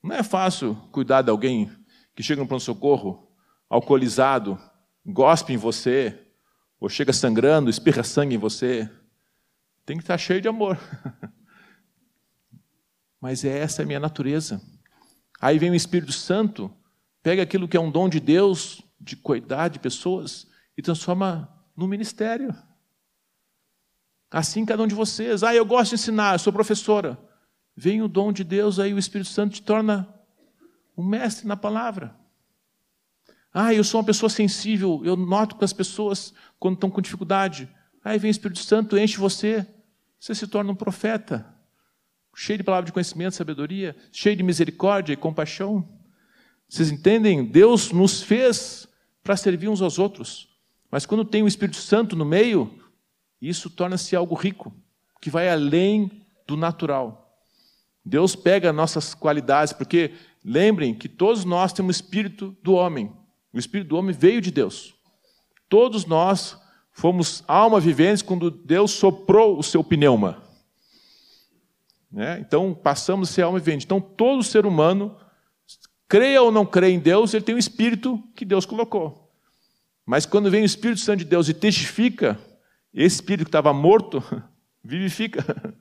Não é fácil cuidar de alguém que chega no pronto-socorro alcoolizado, gospe em você, ou chega sangrando, espirra sangue em você. Tem que estar cheio de amor. Mas é essa a minha natureza. Aí vem o Espírito Santo, pega aquilo que é um dom de Deus, de cuidar de pessoas, e transforma no ministério. Assim cada um de vocês. Ah, eu gosto de ensinar, eu sou professora. Vem o dom de Deus, aí o Espírito Santo te torna um mestre na palavra. Ah, eu sou uma pessoa sensível, eu noto com as pessoas quando estão com dificuldade. Aí vem o Espírito Santo, enche você, você se torna um profeta, cheio de palavra de conhecimento, sabedoria, cheio de misericórdia e compaixão. Vocês entendem? Deus nos fez para servir uns aos outros. Mas quando tem o Espírito Santo no meio, isso torna-se algo rico, que vai além do natural. Deus pega nossas qualidades, porque lembrem que todos nós temos o espírito do homem. O espírito do homem veio de Deus. Todos nós fomos alma viventes quando Deus soprou o seu pneuma. Né? Então, passamos a ser alma vivente. Então, todo ser humano, creia ou não creia em Deus, ele tem o espírito que Deus colocou. Mas quando vem o Espírito Santo de Deus e testifica esse espírito que estava morto vivifica.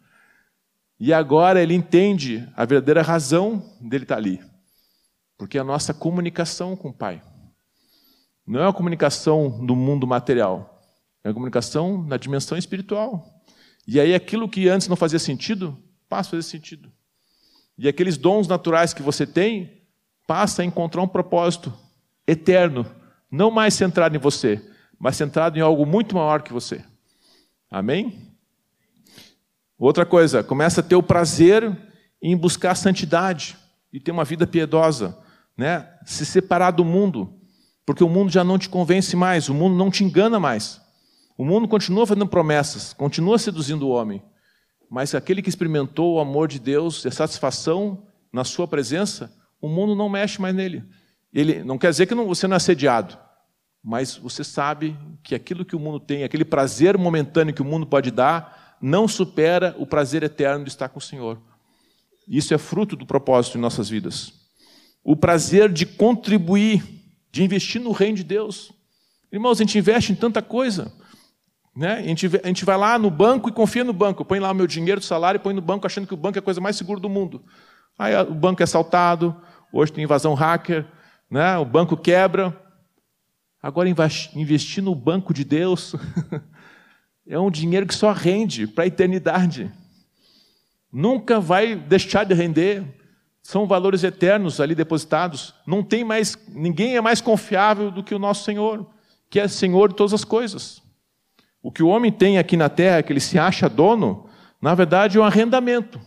E agora ele entende a verdadeira razão dele estar ali. Porque é a nossa comunicação com o Pai. Não é uma comunicação no mundo material, é uma comunicação na dimensão espiritual. E aí aquilo que antes não fazia sentido, passa a fazer sentido. E aqueles dons naturais que você tem, passa a encontrar um propósito eterno, não mais centrado em você, mas centrado em algo muito maior que você. Amém? Outra coisa, começa a ter o prazer em buscar santidade e ter uma vida piedosa, né? Se separar do mundo, porque o mundo já não te convence mais, o mundo não te engana mais. O mundo continua fazendo promessas, continua seduzindo o homem, mas aquele que experimentou o amor de Deus e a satisfação na sua presença, o mundo não mexe mais nele. Ele não quer dizer que você não é assediado, mas você sabe que aquilo que o mundo tem, aquele prazer momentâneo que o mundo pode dar, não supera o prazer eterno de estar com o Senhor. Isso é fruto do propósito em nossas vidas. O prazer de contribuir, de investir no reino de Deus. Irmãos, a gente investe em tanta coisa. Né? A, gente, a gente vai lá no banco e confia no banco. Põe lá o meu dinheiro, o salário, põe no banco achando que o banco é a coisa mais segura do mundo. Aí o banco é assaltado, hoje tem invasão hacker, né? o banco quebra, Agora, investir no banco de Deus é um dinheiro que só rende para a eternidade. Nunca vai deixar de render. São valores eternos ali depositados. Não tem mais, ninguém é mais confiável do que o nosso Senhor, que é Senhor de todas as coisas. O que o homem tem aqui na terra, que ele se acha dono, na verdade é um arrendamento.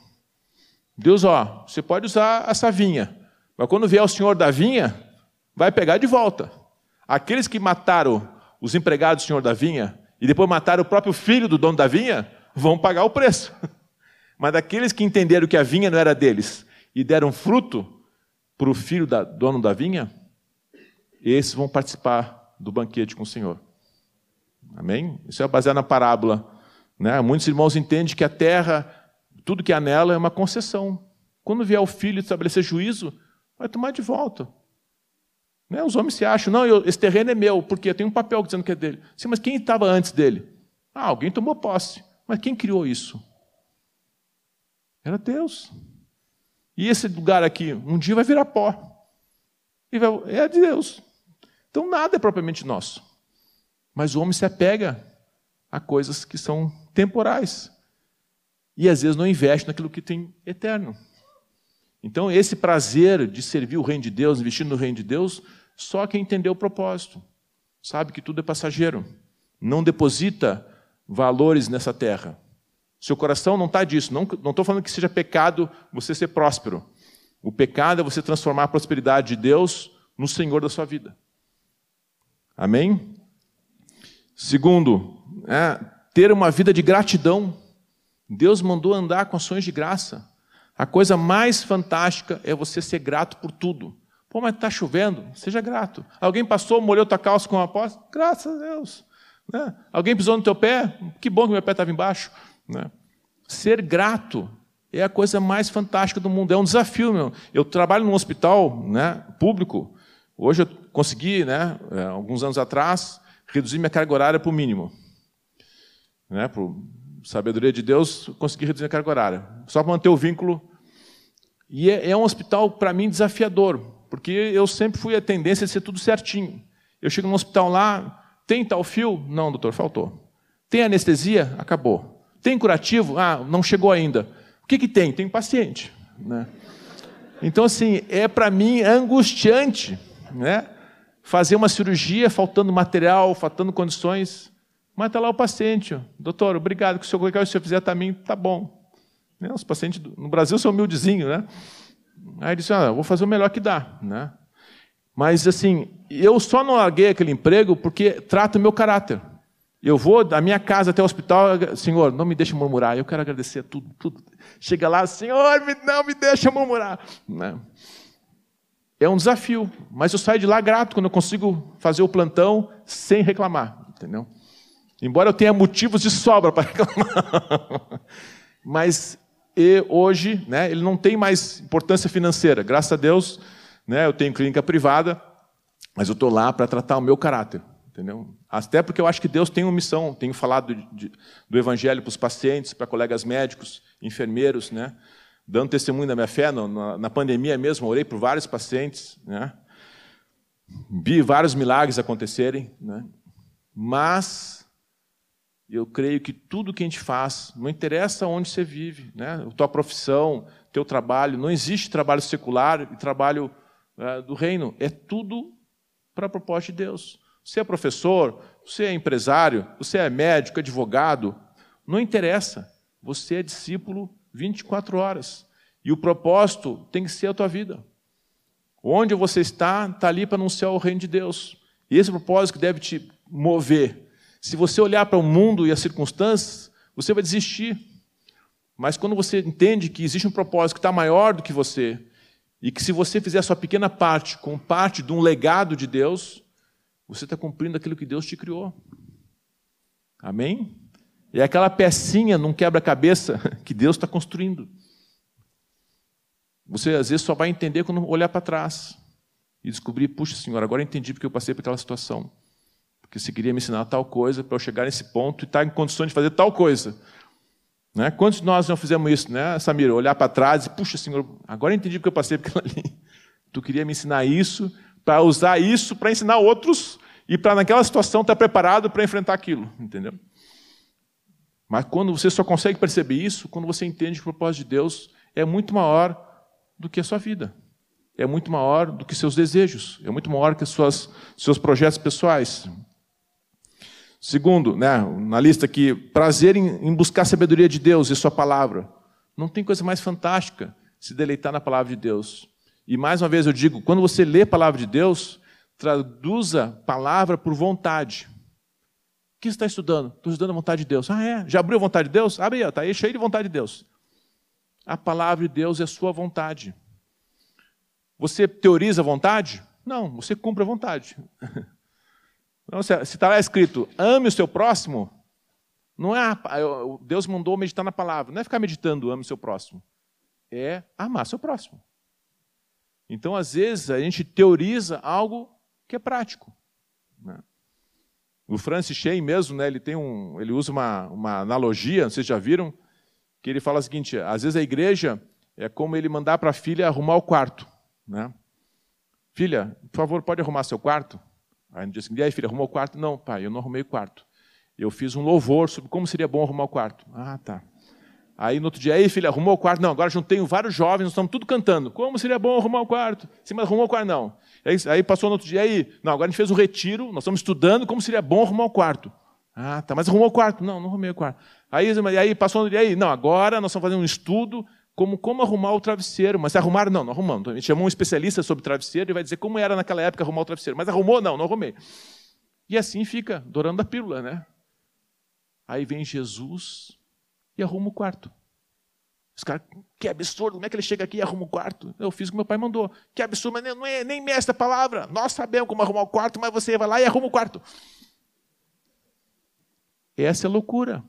Deus, ó, você pode usar essa vinha, mas quando vier o Senhor da vinha, vai pegar de volta. Aqueles que mataram os empregados do senhor da vinha e depois mataram o próprio filho do dono da vinha vão pagar o preço. Mas aqueles que entenderam que a vinha não era deles e deram fruto para o filho do dono da vinha, esses vão participar do banquete com o Senhor. Amém? Isso é baseado na parábola. Né? Muitos irmãos entendem que a terra, tudo que há nela é uma concessão. Quando vier o filho estabelecer juízo, vai tomar de volta. Né? Os homens se acham, não, eu, esse terreno é meu, porque tem um papel dizendo que é dele. Sim, mas quem estava antes dele? Ah, alguém tomou posse. Mas quem criou isso? Era Deus. E esse lugar aqui, um dia vai virar pó. E vai, é de Deus. Então nada é propriamente nosso. Mas o homem se apega a coisas que são temporais. E às vezes não investe naquilo que tem eterno. Então, esse prazer de servir o reino de Deus, investir no reino de Deus, só quem entendeu o propósito. Sabe que tudo é passageiro. Não deposita valores nessa terra. Seu coração não está disso. Não estou falando que seja pecado você ser próspero. O pecado é você transformar a prosperidade de Deus no Senhor da sua vida. Amém? Segundo, é, ter uma vida de gratidão. Deus mandou andar com ações de graça. A coisa mais fantástica é você ser grato por tudo. Pô, mas está chovendo? Seja grato. Alguém passou, molhou tua calça com uma poça? Graças a Deus. Né? Alguém pisou no teu pé? Que bom que meu pé estava embaixo. Né? Ser grato é a coisa mais fantástica do mundo. É um desafio, meu. Eu trabalho num hospital né, público. Hoje eu consegui, né, é, alguns anos atrás, reduzir minha carga horária para o mínimo. Né, por sabedoria de Deus, consegui reduzir a carga horária. Só para manter o vínculo. E é, é um hospital, para mim, desafiador, porque eu sempre fui a tendência de ser tudo certinho. Eu chego no hospital lá, tem tal fio? Não, doutor, faltou. Tem anestesia? Acabou. Tem curativo? Ah, não chegou ainda. O que, que tem? Tem paciente. Né? Então, assim, é para mim angustiante né? fazer uma cirurgia faltando material, faltando condições. Mas está lá o paciente. Doutor, obrigado, que o senhor, que o senhor fizer mim, tá bom. Né? Os pacientes no Brasil são humildezinhos, né? Aí ele disse, ah, vou fazer o melhor que dá. Né? Mas, assim, eu só não larguei aquele emprego porque trata o meu caráter. Eu vou da minha casa até o hospital, Senhor, não me deixe murmurar. Eu quero agradecer tudo, tudo. Chega lá, Senhor, não me deixa murmurar. Né? É um desafio, mas eu saio de lá grato quando eu consigo fazer o plantão sem reclamar, entendeu? Embora eu tenha motivos de sobra para reclamar. mas hoje, né, ele não tem mais importância financeira. Graças a Deus, né, eu tenho clínica privada, mas eu estou lá para tratar o meu caráter. Entendeu? Até porque eu acho que Deus tem uma missão. Tenho falado de, de, do Evangelho para os pacientes, para colegas médicos, enfermeiros, né? dando testemunho da minha fé. No, na, na, pandemia mesmo, orei por vários pacientes. Né? Vi vários milagres acontecerem. Né? Mas eu creio que tudo que a gente faz, não interessa onde você vive, né? a tua profissão, teu trabalho, não existe trabalho secular e trabalho é, do reino. É tudo para a proposta de Deus. Você é professor, você é empresário, você é médico, advogado, não interessa. Você é discípulo 24 horas. E o propósito tem que ser a tua vida. Onde você está, está ali para anunciar o reino de Deus. E esse propósito que deve te mover. Se você olhar para o mundo e as circunstâncias, você vai desistir. Mas quando você entende que existe um propósito que está maior do que você, e que se você fizer a sua pequena parte com parte de um legado de Deus, você está cumprindo aquilo que Deus te criou. Amém? É aquela pecinha num quebra-cabeça que Deus está construindo. Você às vezes só vai entender quando olhar para trás e descobrir, puxa, Senhor, agora entendi porque eu passei por aquela situação. Porque você queria me ensinar tal coisa para eu chegar nesse ponto e estar tá em condições de fazer tal coisa. Né? Quantos de nós não fizemos isso, né, Samira? Olhar para trás e, puxa, Senhor, agora eu entendi porque eu passei por aquilo ali. Tu queria me ensinar isso para usar isso para ensinar outros e para naquela situação estar preparado para enfrentar aquilo, entendeu? Mas quando você só consegue perceber isso, quando você entende que o propósito de Deus é muito maior do que a sua vida, é muito maior do que seus desejos, é muito maior que os seus projetos pessoais. Segundo, né, na lista aqui, prazer em, em buscar a sabedoria de Deus e Sua palavra. Não tem coisa mais fantástica se deleitar na palavra de Deus. E mais uma vez eu digo, quando você lê a palavra de Deus, traduza palavra por vontade. O que você está estudando? Estou estudando a vontade de Deus. Ah, é? Já abriu a vontade de Deus? Abre aí, está aí cheio de vontade de Deus. A palavra de Deus é sua vontade. Você teoriza a vontade? Não, você cumpre a vontade. Então, se está lá escrito, ame o seu próximo, não é Deus mandou meditar na palavra, não é ficar meditando, ame o seu próximo. É amar seu próximo. Então, às vezes, a gente teoriza algo que é prático. Né? O Francis Shea mesmo, né, ele, tem um, ele usa uma, uma analogia, vocês já viram, que ele fala o seguinte, às vezes a igreja é como ele mandar para a filha arrumar o quarto. Né? Filha, por favor, pode arrumar seu quarto? Aí no dia seguinte, aí, filha, arrumou o quarto? Não, pai, eu não arrumei o quarto. Eu fiz um louvor sobre como seria bom arrumar o quarto. Ah, tá. Aí no outro dia, aí filha, arrumou o quarto? Não, agora juntei vários jovens, nós estamos tudo cantando. Como seria bom arrumar o quarto? Sim, mas arrumou o quarto? Não. Aí, aí passou no outro dia, aí, não, agora a gente fez um retiro, nós estamos estudando como seria bom arrumar o quarto. Ah, tá, mas arrumou o quarto? Não, não arrumei o quarto. Aí, aí passou no dia, aí, não, agora nós estamos fazendo um estudo como como arrumar o travesseiro. Mas arrumaram? Não, não arrumamos. A gente chamou um especialista sobre travesseiro e vai dizer como era naquela época arrumar o travesseiro. Mas arrumou? Não, não arrumei. E assim fica, adorando a pílula, né? Aí vem Jesus e arruma o quarto. Os caras, que absurdo, como é que ele chega aqui e arruma o quarto? Eu fiz o que meu pai mandou. Que absurdo, mas não é nem mestre a palavra. Nós sabemos como arrumar o quarto, mas você vai lá e arruma o quarto. Essa é loucura.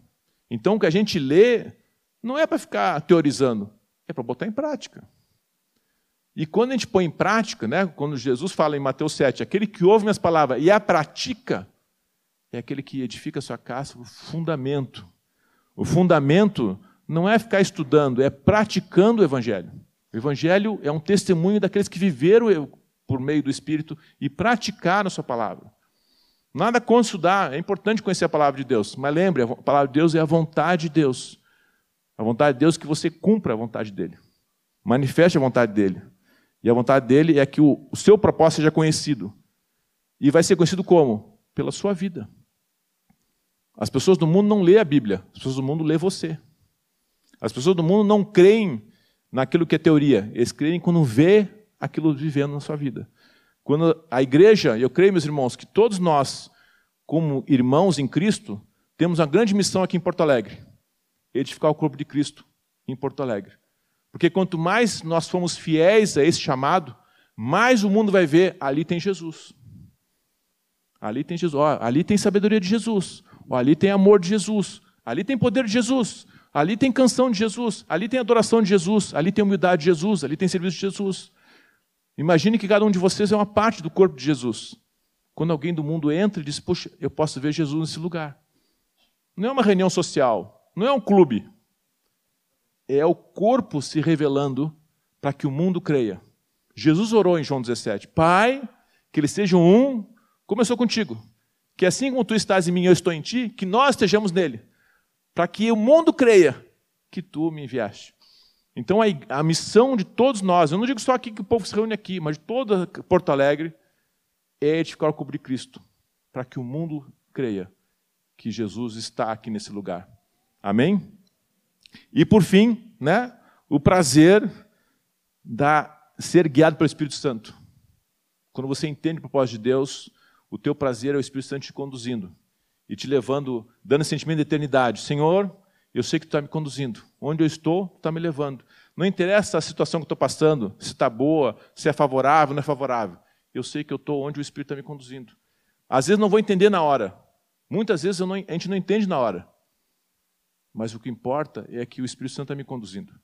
Então o que a gente lê não é para ficar teorizando, é para botar em prática. E quando a gente põe em prática, né, quando Jesus fala em Mateus 7, aquele que ouve minhas palavras e a pratica, é aquele que edifica a sua casa, o fundamento O fundamento não é ficar estudando, é praticando o Evangelho. O Evangelho é um testemunho daqueles que viveram por meio do Espírito e praticaram a sua palavra. Nada contra estudar, é importante conhecer a palavra de Deus, mas lembre, a palavra de Deus é a vontade de Deus. A vontade de Deus é que você cumpra a vontade dele. Manifeste a vontade dele. E a vontade dele é que o, o seu propósito seja conhecido. E vai ser conhecido como? Pela sua vida. As pessoas do mundo não lêem a Bíblia, as pessoas do mundo lêem você. As pessoas do mundo não creem naquilo que é teoria, eles creem quando vê aquilo vivendo na sua vida. Quando a igreja, eu creio, meus irmãos, que todos nós, como irmãos em Cristo, temos uma grande missão aqui em Porto Alegre: edificar o corpo de Cristo em Porto Alegre. Porque quanto mais nós formos fiéis a esse chamado, mais o mundo vai ver ali tem Jesus. Ali tem Jesus, ali tem sabedoria de Jesus, ali tem amor de Jesus, ali tem poder de Jesus, ali tem canção de Jesus, ali tem adoração de Jesus, ali tem humildade de Jesus, ali tem serviço de Jesus. Imagine que cada um de vocês é uma parte do corpo de Jesus. Quando alguém do mundo entra e diz, puxa, eu posso ver Jesus nesse lugar. Não é uma reunião social, não é um clube. É o corpo se revelando para que o mundo creia. Jesus orou em João 17: Pai, que eles sejam um, começou contigo. Que assim como tu estás em mim, eu estou em ti, que nós estejamos nele. Para que o mundo creia que tu me enviaste. Então a, a, missão de todos nós, eu não digo só aqui que o povo se reúne aqui, mas de toda Porto Alegre, é edificar o corpo de Cristo, para que o mundo creia que Jesus está aqui nesse lugar. Amém? E por fim, né, o prazer da ser guiado pelo Espírito Santo. Quando você entende o propósito de Deus, o teu prazer é o Espírito Santo te conduzindo e te levando, dando sentimento de eternidade. Senhor, eu sei que tu está me conduzindo. Onde eu estou, tu está me levando. Não interessa a situação que estou passando, se está boa, se é favorável, não é favorável. Eu sei que eu estou onde o Espírito está me conduzindo. Às vezes não vou entender na hora. Muitas vezes não, a gente não entende na hora. Mas o que importa é que o Espírito Santo está me conduzindo.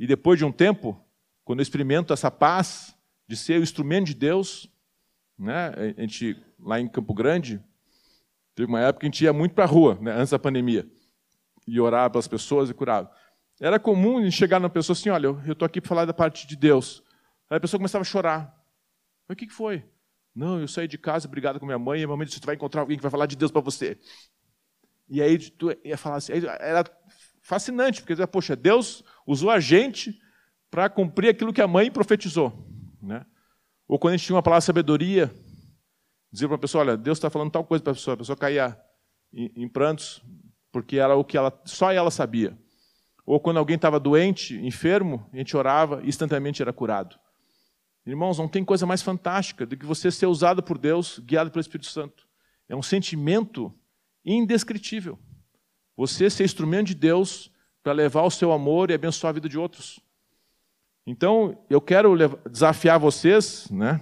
E depois de um tempo, quando eu experimento essa paz de ser o instrumento de Deus, né? a gente, lá em Campo Grande, teve uma época que a gente ia muito para a rua, né? antes da pandemia e orar pelas pessoas e curava. Era comum chegar na pessoa assim, olha, eu estou aqui para falar da parte de Deus. Aí a pessoa começava a chorar. Mas o que, que foi? Não, eu saí de casa brigado com minha mãe, e a mamãe disse, tu vai encontrar alguém que vai falar de Deus para você. E aí tu ia falar assim, era fascinante, porque, poxa, Deus usou a gente para cumprir aquilo que a mãe profetizou. Né? Ou quando a gente tinha uma palavra de sabedoria, dizia para a pessoa, olha, Deus está falando tal coisa para a pessoa, a pessoa caía em, em prantos, porque era o que ela, só ela sabia. Ou quando alguém estava doente, enfermo, a gente orava e instantaneamente era curado. Irmãos, não tem coisa mais fantástica do que você ser usado por Deus, guiado pelo Espírito Santo. É um sentimento indescritível. Você ser instrumento de Deus para levar o seu amor e abençoar a vida de outros. Então, eu quero desafiar vocês né,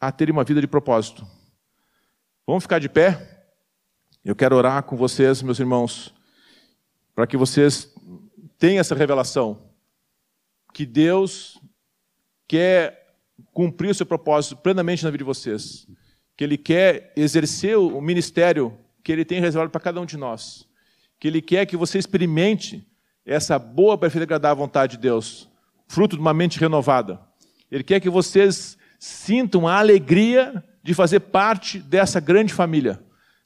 a terem uma vida de propósito. Vamos ficar de pé? Eu quero orar com vocês, meus irmãos, para que vocês tenham essa revelação que Deus quer cumprir o seu propósito plenamente na vida de vocês, que Ele quer exercer o ministério que Ele tem reservado para cada um de nós, que Ele quer que você experimente essa boa, perfeita e agradável vontade de Deus, fruto de uma mente renovada. Ele quer que vocês sintam a alegria de fazer parte dessa grande família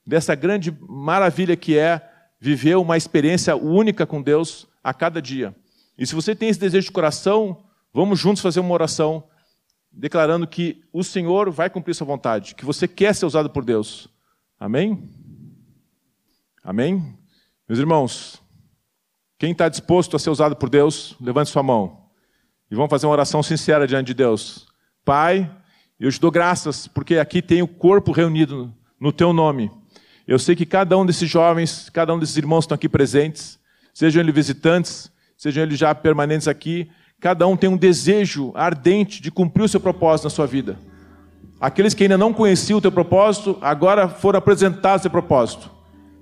dessa grande maravilha que é viver uma experiência única com Deus a cada dia. E se você tem esse desejo de coração, vamos juntos fazer uma oração declarando que o Senhor vai cumprir sua vontade, que você quer ser usado por Deus. Amém? Amém? Meus irmãos, quem está disposto a ser usado por Deus, levante sua mão. E vamos fazer uma oração sincera diante de Deus. Pai, eu te dou graças porque aqui tem o corpo reunido no teu nome. Eu sei que cada um desses jovens, cada um desses irmãos que estão aqui presentes, sejam eles visitantes, sejam eles já permanentes aqui, cada um tem um desejo ardente de cumprir o seu propósito na sua vida. Aqueles que ainda não conheciam o teu propósito, agora foram apresentados o teu propósito.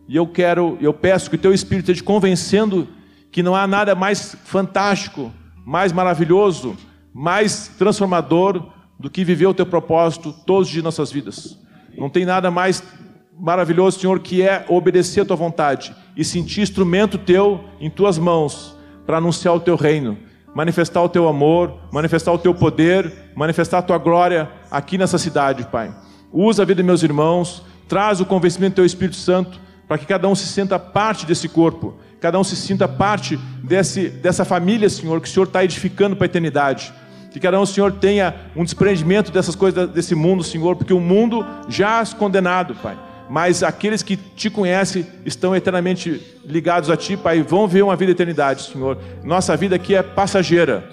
E eu quero, eu peço que o teu Espírito esteja convencendo que não há nada mais fantástico, mais maravilhoso, mais transformador do que viver o teu propósito todos os dias de nossas vidas. Não tem nada mais maravilhoso, Senhor, que é obedecer a tua vontade e sentir instrumento teu em tuas mãos para anunciar o teu reino, manifestar o teu amor, manifestar o teu poder, manifestar a tua glória aqui nessa cidade, Pai. Usa a vida de meus irmãos, traz o convencimento do teu Espírito Santo para que cada um se sinta parte desse corpo, cada um se sinta parte desse, dessa família, Senhor, que o Senhor está edificando para a eternidade. Que cada um, Senhor, tenha um desprendimento dessas coisas desse mundo, Senhor, porque o mundo já é condenado, Pai mas aqueles que te conhecem estão eternamente ligados a ti, Pai, vão ver uma vida de eternidade, Senhor. Nossa vida aqui é passageira.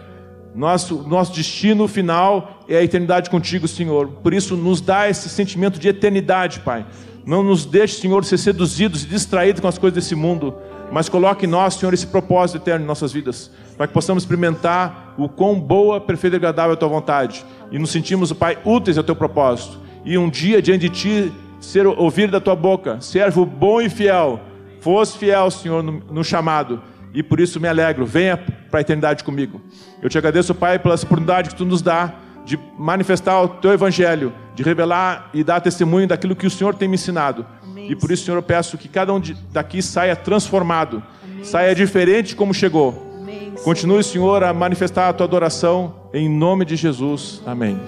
Nosso, nosso destino final é a eternidade contigo, Senhor. Por isso, nos dá esse sentimento de eternidade, Pai. Não nos deixe, Senhor, ser seduzidos e distraídos com as coisas desse mundo, mas coloque em nós, Senhor, esse propósito eterno em nossas vidas, para que possamos experimentar o quão boa, perfeita e agradável é a tua vontade e nos sentimos, Pai, úteis ao teu propósito. E um dia diante de ti ser ouvir da tua boca, servo bom e fiel. Fosse fiel, Senhor, no, no chamado, e por isso me alegro. Venha para a eternidade comigo. Eu te agradeço, Pai, pela oportunidade que tu nos dá de manifestar o teu evangelho, de revelar e dar testemunho daquilo que o Senhor tem me ensinado. Amém. E por isso, Senhor, eu peço que cada um daqui saia transformado, Amém. saia diferente como chegou. Amém. Continue, Senhor, a manifestar a tua adoração em nome de Jesus. Amém.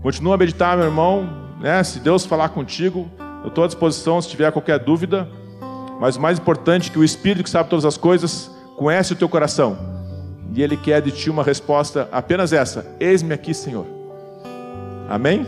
Continua a meditar, meu irmão né? Se Deus falar contigo, eu estou à disposição se tiver qualquer dúvida. Mas o mais importante é que o Espírito que sabe todas as coisas conhece o teu coração. E Ele quer de ti uma resposta apenas essa: Eis-me aqui, Senhor. Amém?